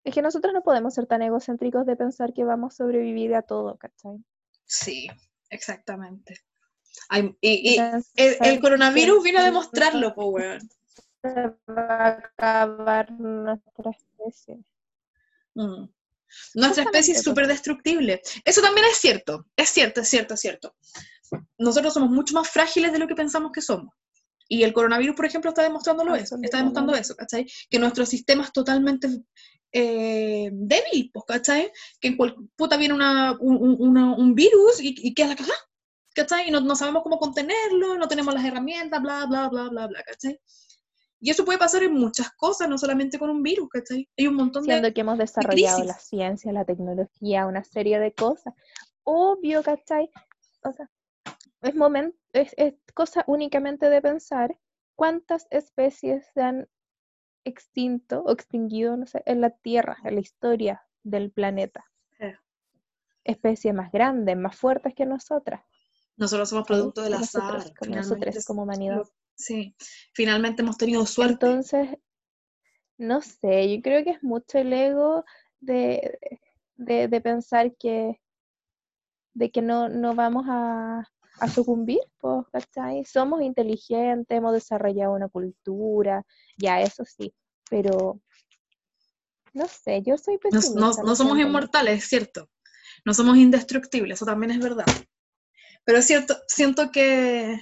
Es que nosotros no podemos ser tan egocéntricos de pensar que vamos a sobrevivir a todo, ¿cachai? sí, exactamente. Y, el, coronavirus vino a demostrarlo, weón. se va a acabar nuestra especie. Mm. Nuestra especie es súper destructible. Eso también es cierto, es cierto, es cierto, es cierto. Nosotros somos mucho más frágiles de lo que pensamos que somos. Y el coronavirus, por ejemplo, está demostrándolo eso, está demostrando eso, ¿cachai? Que nuestro sistema es totalmente eh, débil, pues, ¿cachai? Que en cual puta viene una, un, un- una- un virus y, y queda la cagada, ¿cachai? Y no, no sabemos cómo contenerlo, no tenemos las herramientas, bla, bla, bla, bla, bla, ¿cachai? Y eso puede pasar en muchas cosas, no solamente con un virus, ¿cachai? Hay un montón de... Siendo que hemos desarrollado crisis. la ciencia, la tecnología, una serie de cosas. Obvio, ¿cachai? O sea, es, momen- es, es cosa únicamente de pensar cuántas especies se han extinto o extinguido, no sé, en la Tierra, en la historia del planeta. Especies más grandes, más fuertes que nosotras. Nosotros somos producto del Que azar. nosotros, como finalmente nosotros es- como humanidad. Sí, finalmente hemos tenido suerte. Entonces, no sé, yo creo que es mucho el ego de, de, de pensar que, de que no, no vamos a, a sucumbir, pues, ¿cachai? Somos inteligentes, hemos desarrollado una cultura, ya eso sí, pero no sé, yo soy No, pesimista. no- lo no somos inmortales, es cierto. No somos indestructibles, eso también es verdad. Pero es cierto, siento que,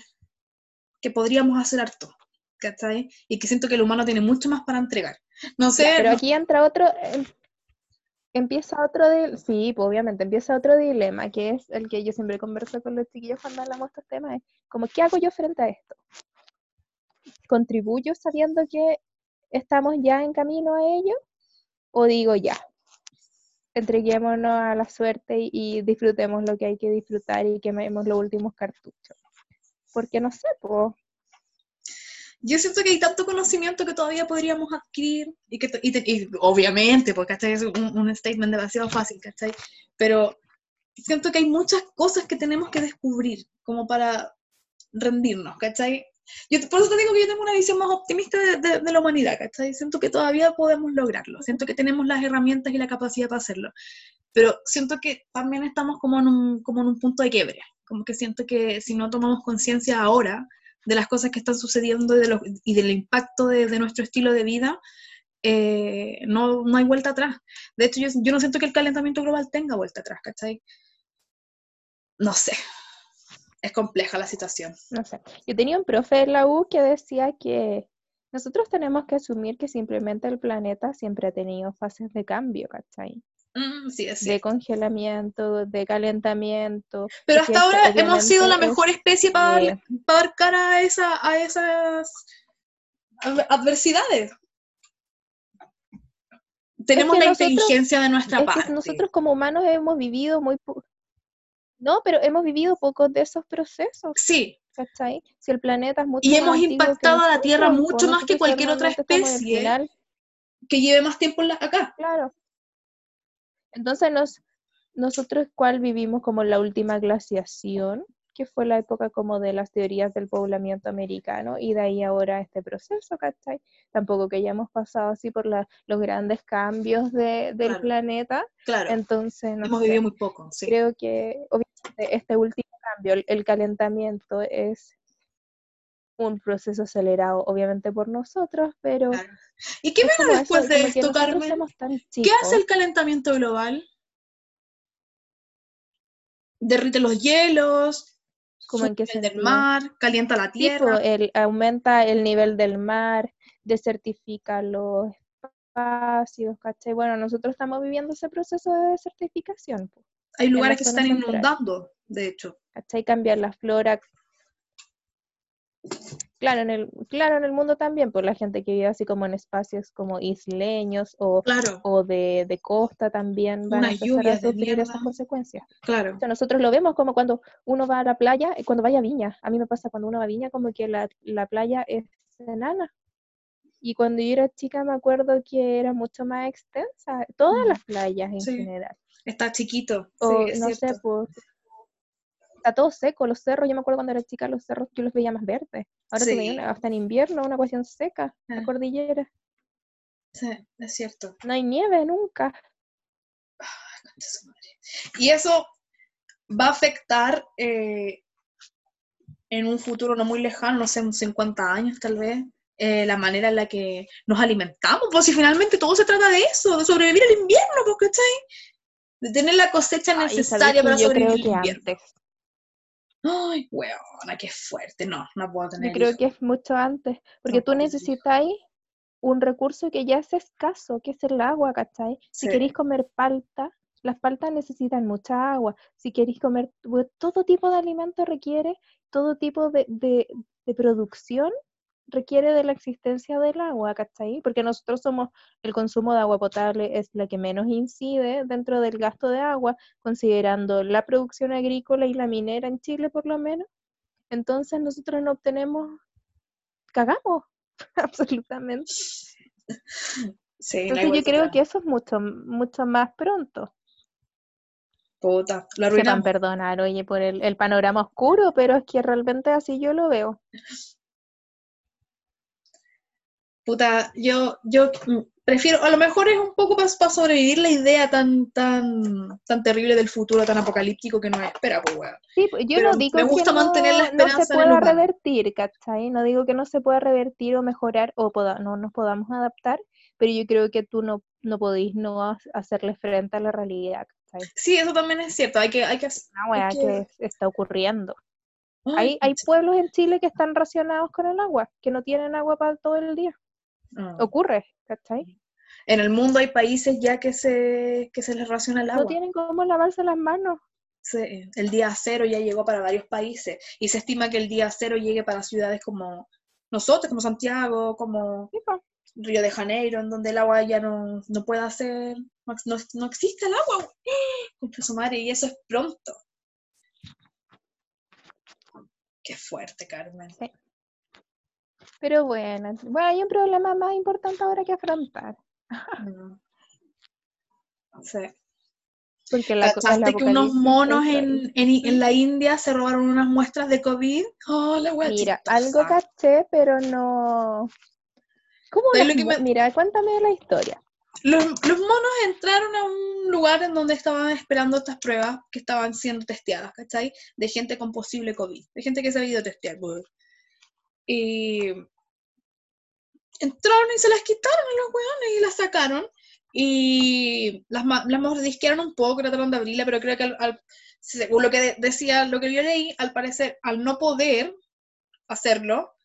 que podríamos hacer harto, ¿cachai? Y que siento que el humano tiene mucho más para entregar. No sé, Ya, pero no- aquí entra otro, em- empieza otro, di- sí, pues, obviamente, empieza otro dilema, que es el que yo siempre converso con los chiquillos cuando hablamos de estos temas, es como, ¿qué hago yo frente a esto? ¿Contribuyo sabiendo que estamos ya en camino a ello? ¿O digo ya, entreguémonos a la suerte y, y disfrutemos lo que hay que disfrutar y quememos los últimos cartuchos? Porque no sé, pues, yo siento que hay tanto conocimiento que todavía podríamos adquirir y que y te- y obviamente, porque ¿cachai? es un, un statement demasiado fácil, ¿cachai? Pero siento que hay muchas cosas que tenemos que descubrir como para rendirnos, ¿cachai? Yo, por eso te digo que yo tengo una visión más optimista de, de- de la humanidad, ¿cachai? Siento que todavía podemos lograrlo, siento que tenemos las herramientas y la capacidad para hacerlo, pero siento que también estamos como en un, como en un punto de quiebre, como que siento que si no tomamos conciencia ahora de las cosas que están sucediendo y, de y del impacto de, de nuestro estilo de vida, eh, no, no hay vuelta atrás. De hecho, yo, yo no siento que el calentamiento global tenga vuelta atrás, ¿cachai? No sé, es compleja la situación. no sé. Yo tenía un profe en la U que decía que nosotros tenemos que asumir que simplemente el planeta siempre ha tenido fases de cambio, ¿cachai? Mm, sí, es De congelamiento, de calentamiento. Pero hasta ahora hemos sido la mejor especie para eh, dar, para dar cara a, esa, a esas adver- adversidades. Tenemos la nosotros- inteligencia de nuestra es parte. que nosotros como humanos hemos vivido muy... No, pero hemos vivido pocos de esos procesos, Sí, ¿cachai? Si el planeta es mucho Y más hemos impactado a la Tierra mucho más que cualquier otra especie. que lleve más tiempo acá. Claro. Entonces, nos, nosotros, ¿cuál vivimos como la última glaciación? Que fue la época como de las teorías del poblamiento americano, y de ahí ahora este proceso, ¿cachai? Tampoco que hayamos pasado así por la- los grandes cambios de- del Claro. planeta. Claro, Entonces, no hemos sé, vivido muy poco, sí. creo que obviamente este último cambio, el, el calentamiento, es un proceso acelerado, obviamente por nosotros, pero Claro. ¿Y qué viene como después eso, de como que esto, Carmen? ¿Qué hace el calentamiento global? Derrite los hielos, ¿Cómo en nivel del mar, calienta la Tipo, tierra. el, aumenta el nivel del mar, desertifica los espacios, ¿cachai? Bueno, nosotros estamos viviendo ese proceso de desertificación, po, Hay lugares que se están central. inundando, de hecho. ¿cachai? Cambiar la flora. Claro, en el, claro, en el mundo también, por la gente que vive así como en espacios como isleños o, Claro, o de, de costa también van a empezar a sufrir esas consecuencias. claro. O sea, nosotros lo vemos como cuando uno va a la playa, y cuando vaya a Viña. A mí me pasa cuando uno va a Viña como que la, la playa es enana. Y cuando yo era chica me acuerdo que era mucho más extensa, todas Mm, las playas en sí. general. Está chiquito. O sí, es no sé, cierto. pues está todo seco, los cerros, yo me acuerdo cuando era chica los cerros yo los veía más verdes. Ahora Sí. una- hasta en invierno una cuestión seca, la Ah. cordillera. Sí, es cierto. No hay nieve nunca. Y eso va a afectar eh, en un futuro no muy lejano, no sé, en 50 años tal vez, eh, la manera en la que nos alimentamos, pues si finalmente todo se trata de eso, de sobrevivir al invierno, pues, ¿cachai? De tener la cosecha Ay, ¿sabes necesaria para sobrevivir al invierno. antes. Ay, weona, qué fuerte. No, no puedo Yo tener creo hijos. que es mucho antes, porque No tú necesitas un recurso que ya es escaso, que es el agua, ¿cachai? Si queréis comer palta, las paltas necesitan mucha agua. Si queréis comer todo tipo de alimento requiere, todo tipo de, de- de producción requiere de la existencia del agua, ¿cachai? Porque nosotros somos, el consumo de agua potable es la que menos incide dentro del gasto de agua, considerando la producción agrícola y la minera en Chile por lo menos. Entonces nosotros no obtenemos, cagamos, [LAUGHS] absolutamente. Sí, Entonces yo creo que eso es mucho, mucho más pronto. Puta, lo Sepan arruinamos. perdonar, oye, por el, el panorama oscuro, pero es que realmente así yo lo veo. Puta, yo, yo prefiero, a lo mejor es un poco para sobrevivir la idea tan, tan, tan terrible del futuro, tan apocalíptico que nos espera, pues, weón. Sí, pues, yo Pero no digo me gusta que mantener la no, no se esperanza en el pueda revertir, ¿cachai? No digo que no se pueda revertir o mejorar o poda- no nos podamos adaptar, pero yo creo que tú no, no podís no ha- hacerle frente a la realidad, ¿cachai? Sí, eso también es cierto, hay que, hay que, hacer- Una weá hay que que- es- está ocurriendo. Ay, Hay, hay pueblos en Chile que están racionados con el agua, que no tienen agua para todo el día. Mm. Ocurre, ¿cachai? En el mundo hay países ya que se, que se les raciona el No agua. tienen cómo lavarse las manos. Se- el día cero ya llegó para varios países y se estima que el día cero llegue para ciudades como nosotros, como Santiago, como Sí. Río de Janeiro, en donde el agua ya no, no puede hacer, no, no- no existe el agua. [GASPS] Su madre, y eso es pronto. Qué fuerte, Carmen. Pero bueno, bueno, hay un problema más importante ahora que afrontar. [LAUGHS] Sí. Porque la, ¿Cachaste que unos monos en, en, en la India se robaron unas muestras de COVID? Oh, la Mira, chistosa. algo caché, pero no. ¿Cómo ¿Sabes las lo que me- Mira, cuéntame la historia. Los, los monos entraron a un lugar en donde estaban esperando estas pruebas que estaban siendo testeadas, ¿cachai? De gente con posible COVID, de gente que se había ido a testear. Y entraron y se las quitaron a los weones y las sacaron. Y las, las mordisquearon un poco, trataron de abrirla, pero creo que al- al- según lo que de- decía, lo que yo leí, al parecer, al no poder hacerlo,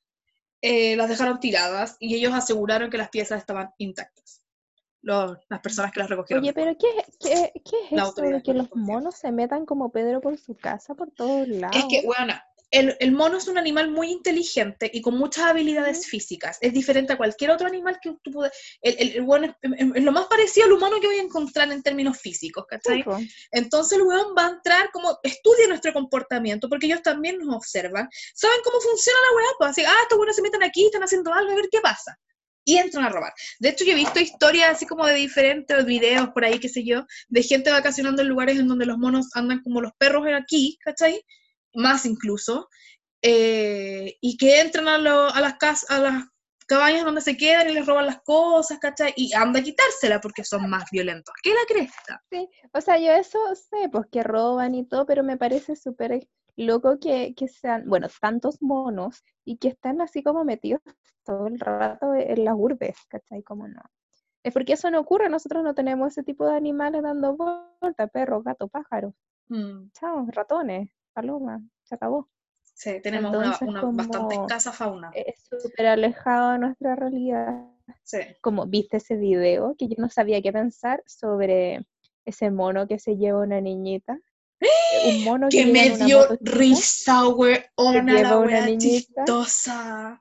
eh, las dejaron tiradas y ellos aseguraron que las piezas estaban intactas. Los- las personas que las recogieron. Oye, pero ¿qué, qué, qué es La autoridad de que los monos se metan como Pedro por su casa por todos lados? Es que, bueno, el, el mono es un animal muy inteligente y con muchas habilidades físicas. Es diferente a cualquier otro animal que tú puedas... El, el, el weón es, lo más parecido al humano que voy a encontrar en términos físicos, ¿cachai? Entonces el weón va a entrar como, estudia nuestro comportamiento, porque ellos también nos observan, saben cómo funciona la weá, pues así, ah, estos weones se meten aquí, están haciendo algo, a ver qué pasa. Y entran a robar. De hecho, yo he visto historias así como de diferentes videos por ahí, qué sé yo, de gente vacacionando en lugares en donde los monos andan como los perros aquí, ¿cachai? Más incluso. eh, y que entran a, lo- a las casas, a las cabañas donde se quedan y les roban las cosas, ¿cachai? Y anda a quitársela porque son más violentos. ¿Qué la cresta? Sí, o sea, yo eso sé, pues que roban y todo, pero me parece súper loco que, que sean, bueno, tantos monos y que están así como metidos todo el rato en las urbes, ¿cachai? Como no. Es porque eso no ocurre, nosotros no tenemos ese tipo de animales dando vueltas, perros, gatos, pájaros, Mm. chao, ratones, palomas, se acabó. Sí, tenemos una, Entonces, una bastante escasa fauna. Es súper alejado de nuestra realidad. Sí. como viste ese video, que yo no sabía qué pensar sobre ese mono que se lleva una niñita. Un mono [GASPS] Que que me dio risa, weona, lleva la una niñita. chistosa.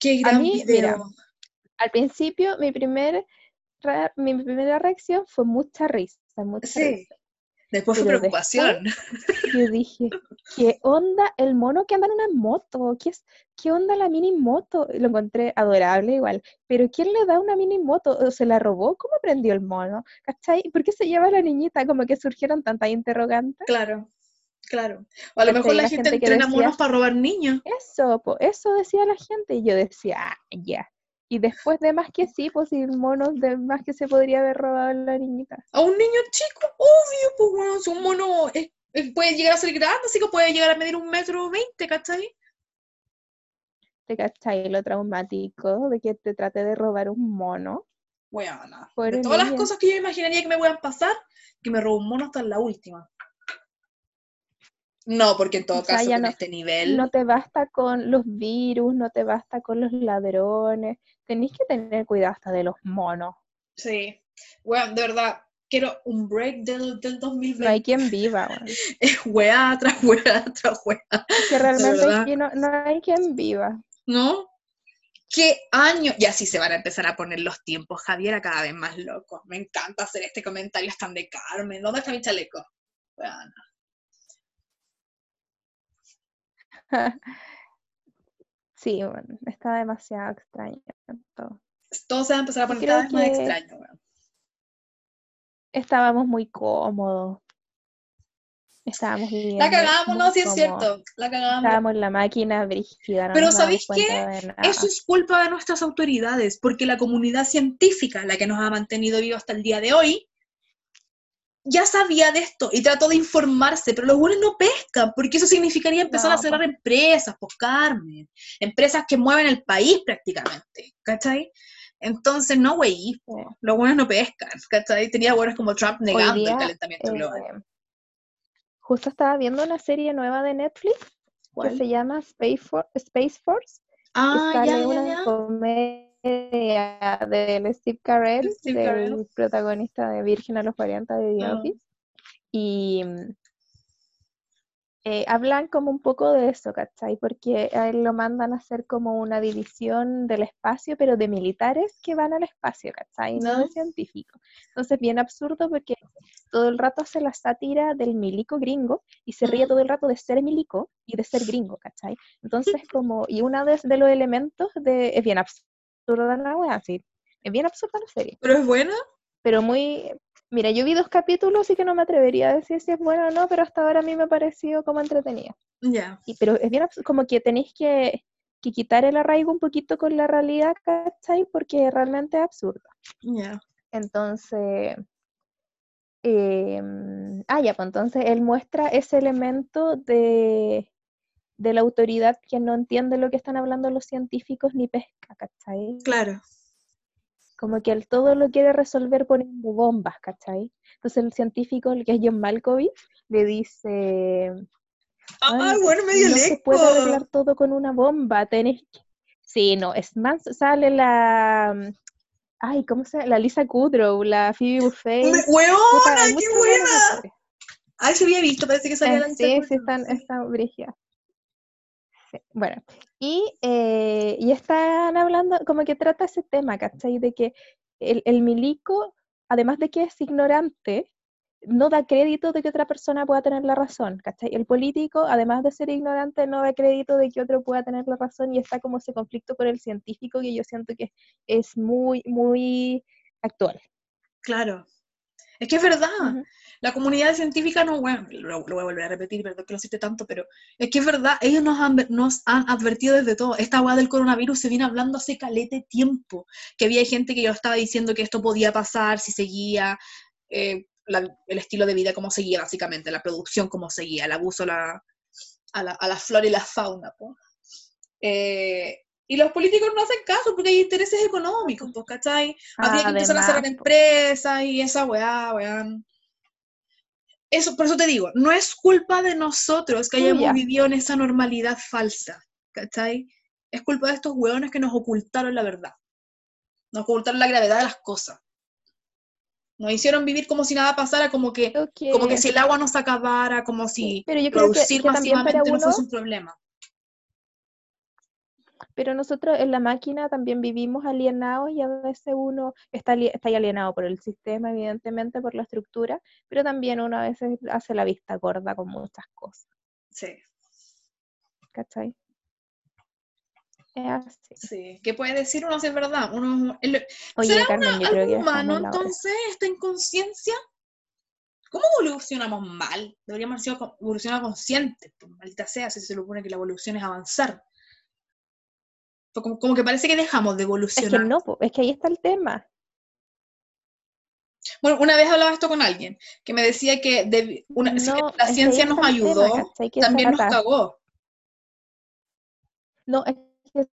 Qué A gran mí, video. mira, Al principio, mi, primer mi primera reacción fue mucha risa, mucha Sí. risa. Después fue pero preocupación. Yo dije, ¿qué onda el mono que anda en una moto? ¿Qué, es, ¿Qué onda la mini moto? Lo encontré adorable igual, pero ¿quién le da una mini moto? ¿O ¿Se la robó? ¿Cómo aprendió el mono? ¿Cachai? ¿Por qué se lleva a la niñita? Como que surgieron tantas interrogantes. Claro, claro. O a lo mejor la, La gente, gente entrena decía- monos para robar niños. Eso, po, eso decía la gente, y yo decía, ah, ya. Y después de más que sí, pues si el mono de más que se podría haber robado la niñita. A un niño chico, obvio, pues bueno, si un mono es- es- puede llegar a ser grande, así que puede llegar a medir un metro veinte, ¿cachai? ¿Te cachai lo traumático de que te trate de robar un mono? Pobre De todas las cosas que yo imaginaría que me puedan pasar, que me robe un mono hasta la última. No, porque en todo O sea, caso, no- este nivel. No te basta con los virus, no te basta con los ladrones. Tenéis que tener cuidado hasta de los monos. Sí. Bueno, de verdad, quiero un break del, del 2020. No hay quien viva. [LAUGHS] Es weá tras weá tras weá. Es que realmente no, no hay quien viva. ¿No? ¿Qué año? Y así se van a empezar a poner los tiempos. Javiera cada vez más loco. Me encanta hacer este comentario tan de Carmen. ¿Dónde está mi chaleco? Weona. [LAUGHS] Sí, bueno, está demasiado extraño todo. Todo se va a empezar a poner Creo cada vez más extraño. weón. Estábamos muy cómodos. Estábamos viviendo. La no, sí es cierto. La cagamos. Estábamos en la máquina brígida. No Pero ¿sabéis qué? Eso es culpa de nuestras autoridades, porque la comunidad científica, la que nos ha mantenido vivos hasta el día de hoy, ya sabía de esto y trató de informarse, pero los buenos no pescan, porque eso significaría empezar No, a cerrar empresas, pues Carmen, empresas que mueven el país prácticamente, ¿cachai? Entonces, no, güey, los buenos no pescan, ¿cachai? Tenía buenos como Trump negando día, el calentamiento global. Eh, justo estaba viendo una serie nueva de Netflix ¿Cuál? que se llama Space, For- Space Force. Ah, ya, ya, ya. Del Steve Carell, Steve del Carell. protagonista de Virgen a los 40 de The Ah. Office. Y eh, hablan como un poco de eso, ¿cachai? Porque a él lo mandan a hacer como una división del espacio, pero de militares que van al espacio, ¿cachai? No Ya. de científicos. Entonces, bien absurdo porque todo el rato hace la sátira del milico gringo y se ríe todo el rato de ser milico y de ser gringo, ¿cachai? Entonces, como, y una de, de los elementos de, es bien absurda la wea, sí, es bien absurda la serie, ¿Pero es buena? pero muy, mira, yo vi dos capítulos y que no me atrevería a decir si es buena o no, pero hasta ahora a mí me ha parecido como entretenida. Ya. Y, pero es bien absurdo, como que tenéis que, que quitar el arraigo un poquito con la realidad, ¿cachai? Porque realmente es absurdo. Ya. Entonces, em, ah, ya, pues entonces él muestra ese elemento de, de la autoridad que no entiende lo que están hablando los científicos ni pesca, ¿cachai? Claro. Como que él todo lo quiere resolver poniendo bombas, ¿cachai? Entonces el científico, el que es John Malkovich, le dice, Ah, "Ay, bueno, medio no se puede arreglar todo con una bomba, tenés que... Sí, no, es más, sale la... Ay, ¿cómo se llama? La Lisa Kudrow, la Phoebe Buffet. Me- Puta, ¡Weona, hay qué buena! Ay, se había visto, parece que salía la Eh, Lisa Sí, sí, están, están brígidas. Bueno, y, eh, y están hablando, como que trata ese tema, ¿cachai? De que el, el milico, además de que es ignorante, no da crédito de que otra persona pueda tener la razón, ¿cachai? El político, además de ser ignorante, no da crédito de que otro pueda tener la razón y está como ese conflicto con el científico que yo siento que es muy, muy actual. Claro. Es que es verdad. La comunidad científica no, bueno, lo, lo voy a volver a repetir, perdón que lo cite tanto, pero es que es verdad, ellos nos han, nos han advertido desde todo. Esta hueá del coronavirus se viene hablando hace calete tiempo, que había gente que ya estaba diciendo que esto podía pasar si seguía eh, la- el estilo de vida como seguía, básicamente, la producción como seguía, el abuso a la, a la, a la flora y la fauna. Eh, y los políticos no hacen caso porque hay intereses económicos, pues, ¿cachai? Había que empezar a cerrar Además, empresas y esa weá, weón. Eso, por eso te digo, no es culpa de nosotros que hayamos vivido en esa normalidad falsa, ¿cachai? Es culpa de estos weones que nos ocultaron la verdad. Nos ocultaron la gravedad de las cosas. Nos hicieron vivir como si nada pasara, como que, que- como que si el agua no se acabara, como si pero yo creo que, producir que para masivamente no fuese un problema. Pero nosotros en la máquina también vivimos alienados y a veces uno está, está alienado por el sistema, evidentemente, por la estructura, pero también uno a veces hace la vista gorda con muchas cosas, Sí, ¿cachai? Así. sí. ¿Qué puede decir uno si es verdad? Uno, el- Oye, ¿Será Carmen, yo algo creo que humano en entonces esta inconsciencia? ¿Cómo evolucionamos mal? Deberíamos haber sido co- evolucionar conscientes, pues, maldita sea, si se supone que la evolución es avanzar. Como, como que parece que dejamos de Es que evolucionar. no, es que ahí está el tema. Bueno, una vez hablaba esto con alguien, que me decía que una- si la ciencia nos tema, ayudó, también nos cagó. No, es que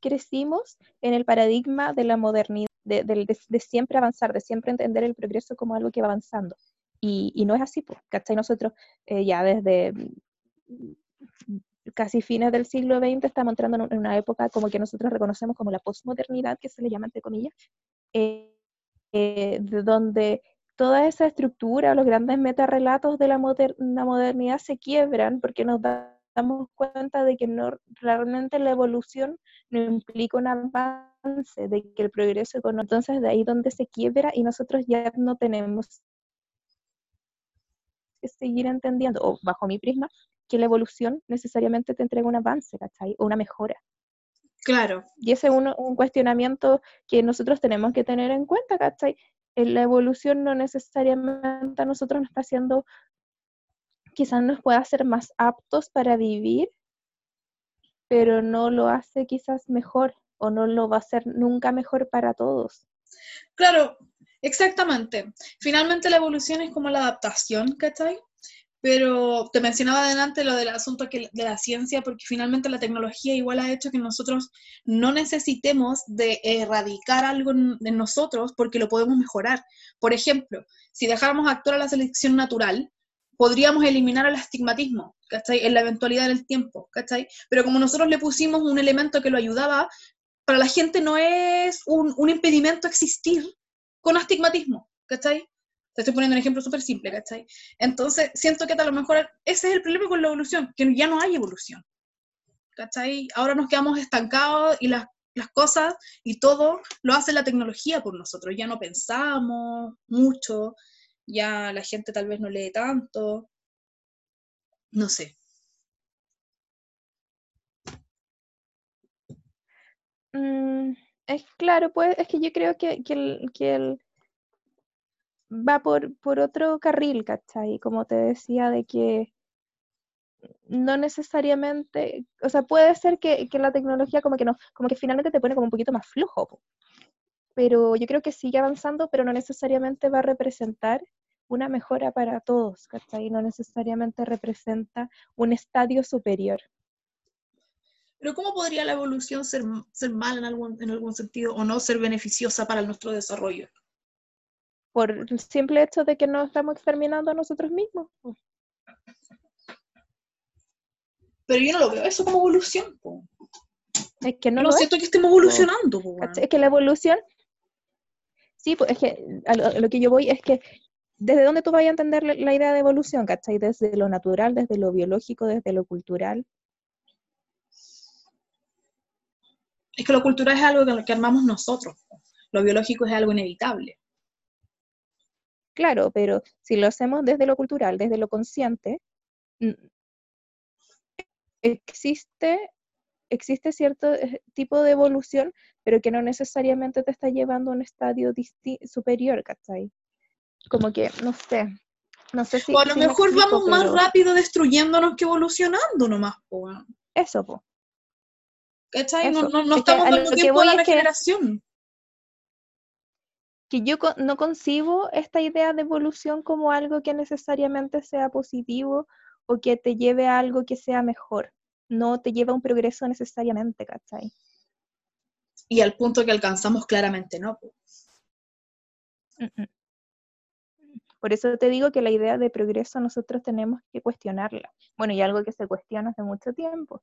crecimos en el paradigma de la modernidad de, de, siempre avanzar, de siempre entender el progreso como algo que va avanzando. Y, y no es así, pues, ¿cachai? Nosotros eh, ya desde casi fines del siglo XX estamos entrando en una época como que nosotros reconocemos como la posmodernidad, que se le llama entre comillas, eh, eh, de donde toda esa estructura, los grandes metarrelatos de la, modernidad se quiebran porque nos damos cuenta de que no, realmente la evolución no implica un avance, de que el progreso económico, entonces de ahí donde se quiebra y nosotros ya no tenemos que seguir entendiendo, o bajo mi prisma, que la evolución necesariamente te entrega un avance, ¿cachai? O una mejora. Claro. Y ese es un, cuestionamiento que nosotros tenemos que tener en cuenta, ¿cachai? La evolución no necesariamente a nosotros nos está haciendo, quizás nos pueda hacer más aptos para vivir, pero no lo hace quizás mejor o no lo va a hacer nunca mejor para todos. Claro, exactamente. Finalmente la evolución es como la adaptación, ¿cachai? Pero te mencionaba adelante lo del asunto de la ciencia, porque finalmente la tecnología igual ha hecho que nosotros no necesitemos de erradicar algo en, nosotros porque lo podemos mejorar. Por ejemplo, si dejáramos actuar a la selección natural, podríamos eliminar el astigmatismo, ¿cachai? En la eventualidad del tiempo, ¿cachai? Pero como nosotros le pusimos un elemento que lo ayudaba, para la gente no es un, un impedimento existir con astigmatismo, ¿cachai? Te estoy poniendo un ejemplo súper simple, ¿cachai? Entonces, siento que a lo mejor ese es el problema con la evolución, que ya no hay evolución. ¿Cachai? Ahora nos quedamos estancados y las, las cosas y todo lo hace la tecnología por nosotros. Ya no pensamos mucho, ya la gente tal vez no lee tanto. No sé. Mm, es claro, pues es que yo creo que, que el va por, por otro carril, ¿cachai? Como te decía, de que no necesariamente, o sea, puede ser que, que, la tecnología como que no, como que finalmente te pone como un poquito más flojo, pero yo creo que sigue avanzando, pero no necesariamente va a representar una mejora para todos, ¿cachai? No necesariamente representa un estadio superior. Pero ¿cómo podría la evolución ser, ser mala en algún, en algún sentido o no ser beneficiosa para nuestro desarrollo? por el simple hecho de que nos estamos exterminando a nosotros mismos. Pero yo no lo veo eso como evolución. Es que no, lo siento que estemos evolucionando. es que la evolución, sí, pues es que a lo, que yo voy es que desde dónde tú vas a entender la, idea de evolución, ¿cachai? Desde lo natural, desde lo biológico, desde lo cultural. Es que lo cultural es algo que armamos nosotros. Lo biológico es algo inevitable. Claro, pero si lo hacemos desde lo cultural, desde lo consciente, existe, existe cierto eh, tipo de evolución, pero que no necesariamente te está llevando a un estadio superior, ¿cachai? Como que, no sé, no sé si... O a lo mejor vamos más rápido destruyéndonos que evolucionando nomás, po. Eso, po. ¿Cachai? No, no, estamos dando tiempo a la regeneración que yo no concibo esta idea de evolución como algo que necesariamente sea positivo o que te lleve a algo que sea mejor. No te lleva a un progreso necesariamente, ¿cachai? Y al punto que alcanzamos claramente, ¿no? Por eso te digo que la idea de progreso nosotros tenemos que cuestionarla. Bueno, y algo que se cuestiona hace mucho tiempo.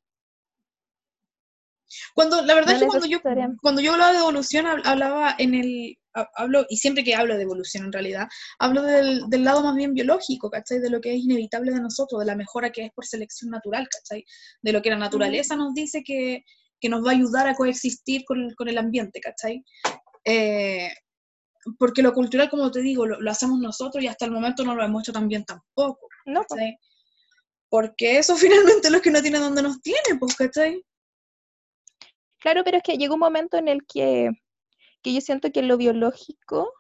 Cuando, la verdad es que cuando yo, cuando yo hablaba de evolución, hablaba en el, hablo, y siempre que hablo de evolución en realidad, hablo del, del, lado más bien biológico, ¿cachai? De lo que es inevitable de nosotros, de la mejora que es por selección natural, ¿cachai? De lo que la naturaleza nos dice que, que nos va a ayudar a coexistir con, con el ambiente, ¿cachai? Eh, porque lo cultural, como te digo, lo, hacemos nosotros y hasta el momento no lo hemos hecho tan bien tampoco, no, ¿cachai? Porque eso [LAUGHS] finalmente es lo que no tiene donde nos tiene, pues, ¿cachai? Claro, pero es que llegó un momento en el que que yo siento que lo biológico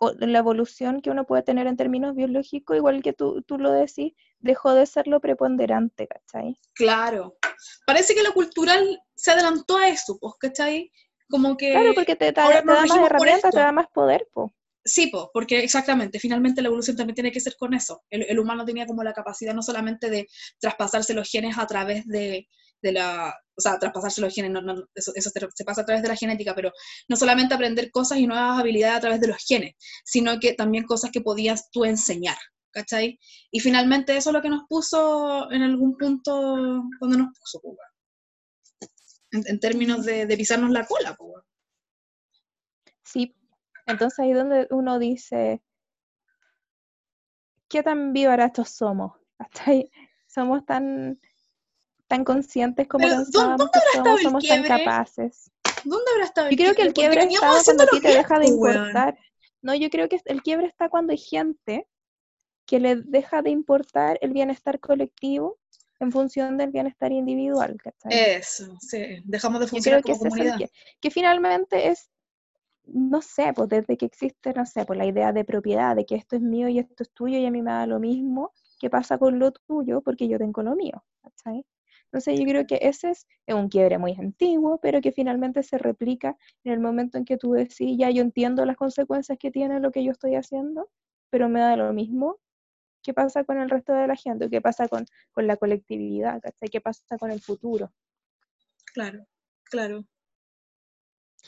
o la evolución que uno puede tener en términos biológicos, igual que tú, tú lo decís, dejó de ser lo preponderante, ¿cachai? Claro. Parece que lo cultural se adelantó a eso, pues, ¿cachai? Como que... Claro, porque te, da más herramientas, te da más poder, pues. Sí, pues, porque exactamente, finalmente la evolución también tiene que ser con eso. El, el, humano tenía como la capacidad no solamente de traspasarse los genes a través de de la, o sea, traspasarse los genes, no, no, eso, eso se, pasa a través de la genética, pero no solamente aprender cosas y nuevas habilidades a través de los genes, sino que también cosas que podías tú enseñar, ¿cachai? Y finalmente eso es lo que nos puso en algún punto cuando nos puso, weón. en, términos de, pisarnos la cola, weón. Sí, entonces ahí donde uno dice, ¿qué tan víboras somos? [LAUGHS] Hasta somos tan, tan conscientes como Pero, ¿dó- pensábamos dónde que somos, el somos tan capaces. ¿Dónde habrá estado Yo creo que el quiebre está cuando a ti te deja de weón. importar. No, yo creo que el quiebre está cuando hay gente que le deja de importar el bienestar colectivo en función del bienestar individual, ¿cachai? Eso, sí, dejamos de funcionar que como es el comunidad. que, que finalmente es, no sé, pues desde que existe, no sé, pues la idea de propiedad, de que esto es mío y esto es tuyo y a mí me da lo mismo, ¿qué pasa con lo tuyo? Porque yo tengo lo mío, ¿cachai? Entonces yo creo que ese es, es un quiebre muy antiguo, pero que finalmente se replica en el momento en que tú decís, ya yo entiendo las consecuencias que tiene lo que yo estoy haciendo, pero me da lo mismo. ¿Qué pasa con el resto de la gente? ¿Qué pasa con, con la colectividad? ¿Qué pasa con el futuro? Claro, claro.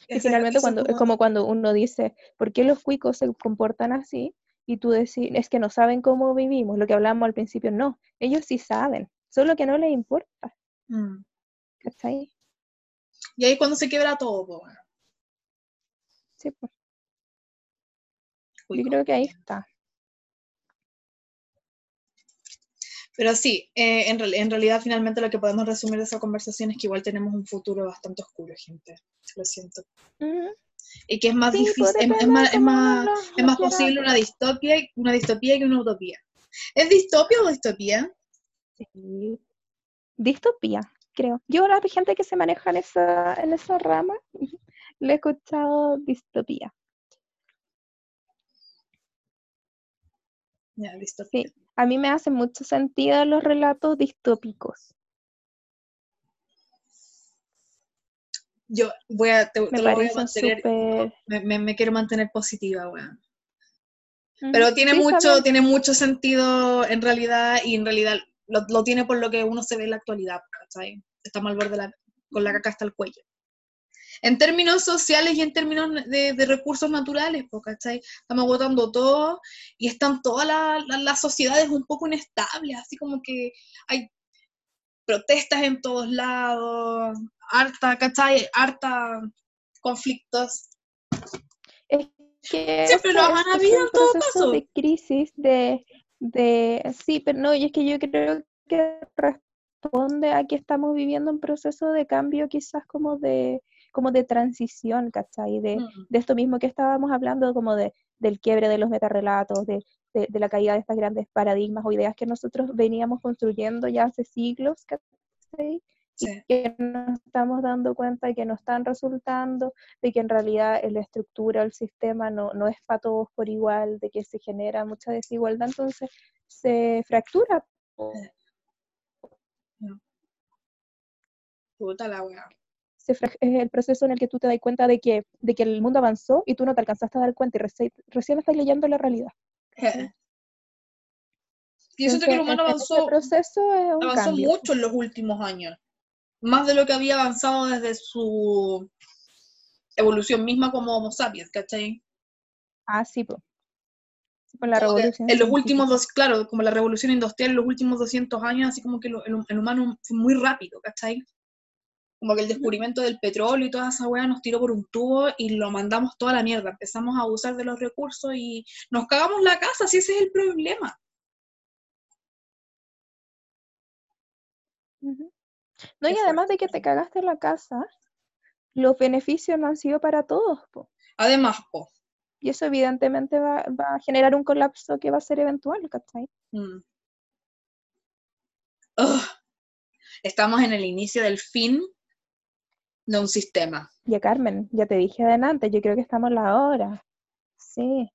Esa- finalmente cuando, es como- como cuando uno dice, ¿por qué los cuicos se comportan así? Y tú decís, es que no saben cómo vivimos, lo que hablamos al principio, no, ellos sí saben, solo que no les importa, Mm. ¿cachai? Y ahí cuando se quiebra todo, po. Sí, pues, Uy, yo creo que ahí está. Pero sí, eh, en, en realidad finalmente lo que podemos resumir de esa conversación es que igual tenemos un futuro bastante oscuro, gente. Lo siento. Y que es más Sí, difícil, pues, es, más, es más, es más posible una distopia, una distopía que una utopía. ¿Es distopia o distopía? Sí. Distopía, creo. Yo la gente que se maneja en esa, en esa rama, [LAUGHS] le he escuchado distopía. Sí, a mí me hacen mucho sentido los relatos distópicos. Yo voy a, te, Me te lo voy a mantener, me, me- me quiero mantener positiva, weón. Ujú. Pero tiene Sí, mucho, tiene mucho sentido en realidad, y en realidad lo, lo tiene por lo que uno se ve en la actualidad, ¿cachai? Estamos al borde de la, con la caca hasta el cuello. En términos sociales y en términos de, de recursos naturales, ¿cachai? Estamos agotando todo y están todas la- la- las sociedades un poco inestables, así como que hay protestas en todos lados, harta, ¿cachai? Harta conflictos. Es que Siempre lo han habido en todo caso. de crisis, de, de... Sí, pero no, y es que yo creo que responde a que estamos viviendo un proceso de cambio quizás como de, como de transición, ¿cachai? De, Mm, de esto mismo que estábamos hablando, como de, del quiebre de los metarrelatos, de, de, de la caída de estas grandes paradigmas o ideas que nosotros veníamos construyendo ya hace siglos, ¿cachai? Sí. que nos estamos dando cuenta de que no están resultando, de que en realidad la estructura, el sistema no, no es para todos por igual, de que se genera mucha desigualdad, entonces se fractura. po. Puta la wea. Se fra- es el proceso en el que tú te das cuenta de que, de que el mundo avanzó y tú no te alcanzaste a dar cuenta y reci- recién estás leyendo la realidad. Y yo siento que el humano en ese avanzó, proceso es un avanzó cambio. mucho en los últimos años. Más de lo que había avanzado desde su evolución misma como Homo sapiens, ¿cachai? Ah, sí, po. Sí, con la Como revolución en los últimos dos, claro, como la revolución industrial en los últimos 200 años, así como que lo- el, el humano fue muy rápido, ¿cachai? Como que el descubrimiento del petróleo y toda esa weá nos tiró por un tubo y lo mandamos toda la mierda. Empezamos a abusar de los recursos y nos cagamos la casa, si ese es el problema. Ujú. No, y además de que te cagaste la casa, los beneficios no han sido para todos, po. Además, po, Y eso evidentemente va, va a generar un colapso que va a ser eventual, ¿cachai? Mm. Estamos en el inicio del fin de un sistema. Ya Carmen, ya te dije adelante, yo creo que estamos en la hora. Sí,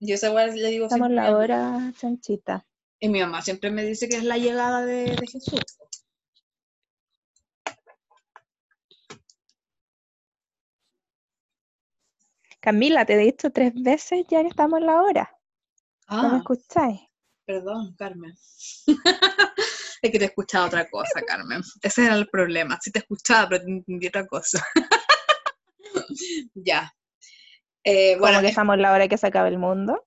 Yo esa le digo estamos en la hora chanchita. Y mi mamá siempre me dice que es la llegada de, de Jesús. Camila, te he dicho tres veces ya que estamos en la hora. ¿No me Ah, escucháis? perdón, Carmen. [LAUGHS] Es que te escuchaba otra cosa, Carmen. Ese era el problema. Sí te escuchaba, pero te entendí otra cosa. [LAUGHS] ya. Eh, Bueno, bueno, que estamos en la hora que se acabe el mundo.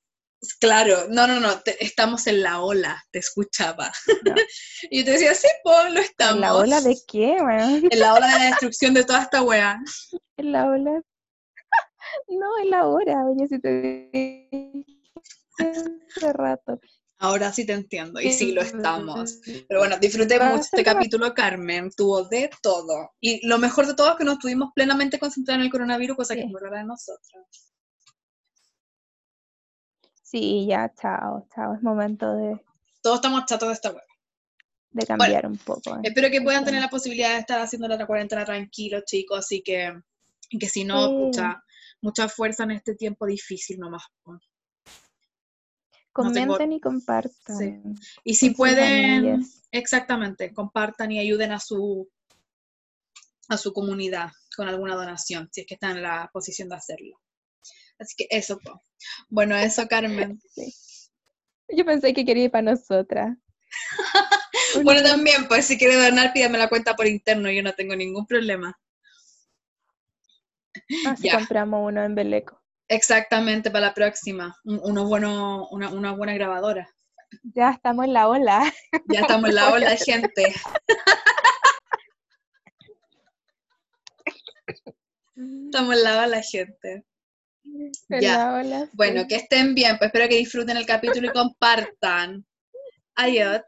Claro. No, no, no. te- estamos en la ola. Te escuchaba. No. [LAUGHS] y yo te decía, sí, pues, lo estamos. ¿En la ola de qué, weón? En la ola de la destrucción de toda esta wea. [LAUGHS] En la ola. [LAUGHS] No, en la hora, oye, si te hace rato. Ahora sí te entiendo. Y sí, lo estamos. Sí. Pero bueno, disfruté mucho este capítulo, Carmen. Tuvo de todo. Y lo mejor de todo es que nos estuvimos plenamente concentrados en el coronavirus, cosa que es muy rara de nosotros. Sí, ya, chao, chao. Es momento de, Todos estamos chatos de esta web. de cambiar un poco. ¿eh? Espero que puedan tener la posibilidad de estar haciendo la cuarentena tranquilos, chicos. Así que, que si no, Sí. pucha, mucha fuerza en este tiempo difícil nomás. po. no tengo- Comenten y compartan. Sí. Y si pueden, exactamente, compartan y ayuden a su a su comunidad con alguna donación, si es que están en la posición de hacerlo. Así que eso, po. Bueno, eso, Carmen. [LAUGHS] Sí. Yo pensé que quería ir para nosotras. [LAUGHS] Bueno, también, pues si quiere donar, pídame la cuenta por interno, yo no tengo ningún problema. Así ya. compramos uno en Beleco. Exactamente, para la próxima. Un- uno bueno, una, una buena grabadora. Ya estamos en la ola. Ya estamos en la [LAUGHS] ola, gente. Estamos en la ola, gente. [LAUGHS] Ya. la ola. Bueno, que estén bien, pues espero que disfruten el capítulo y compartan. Adiós.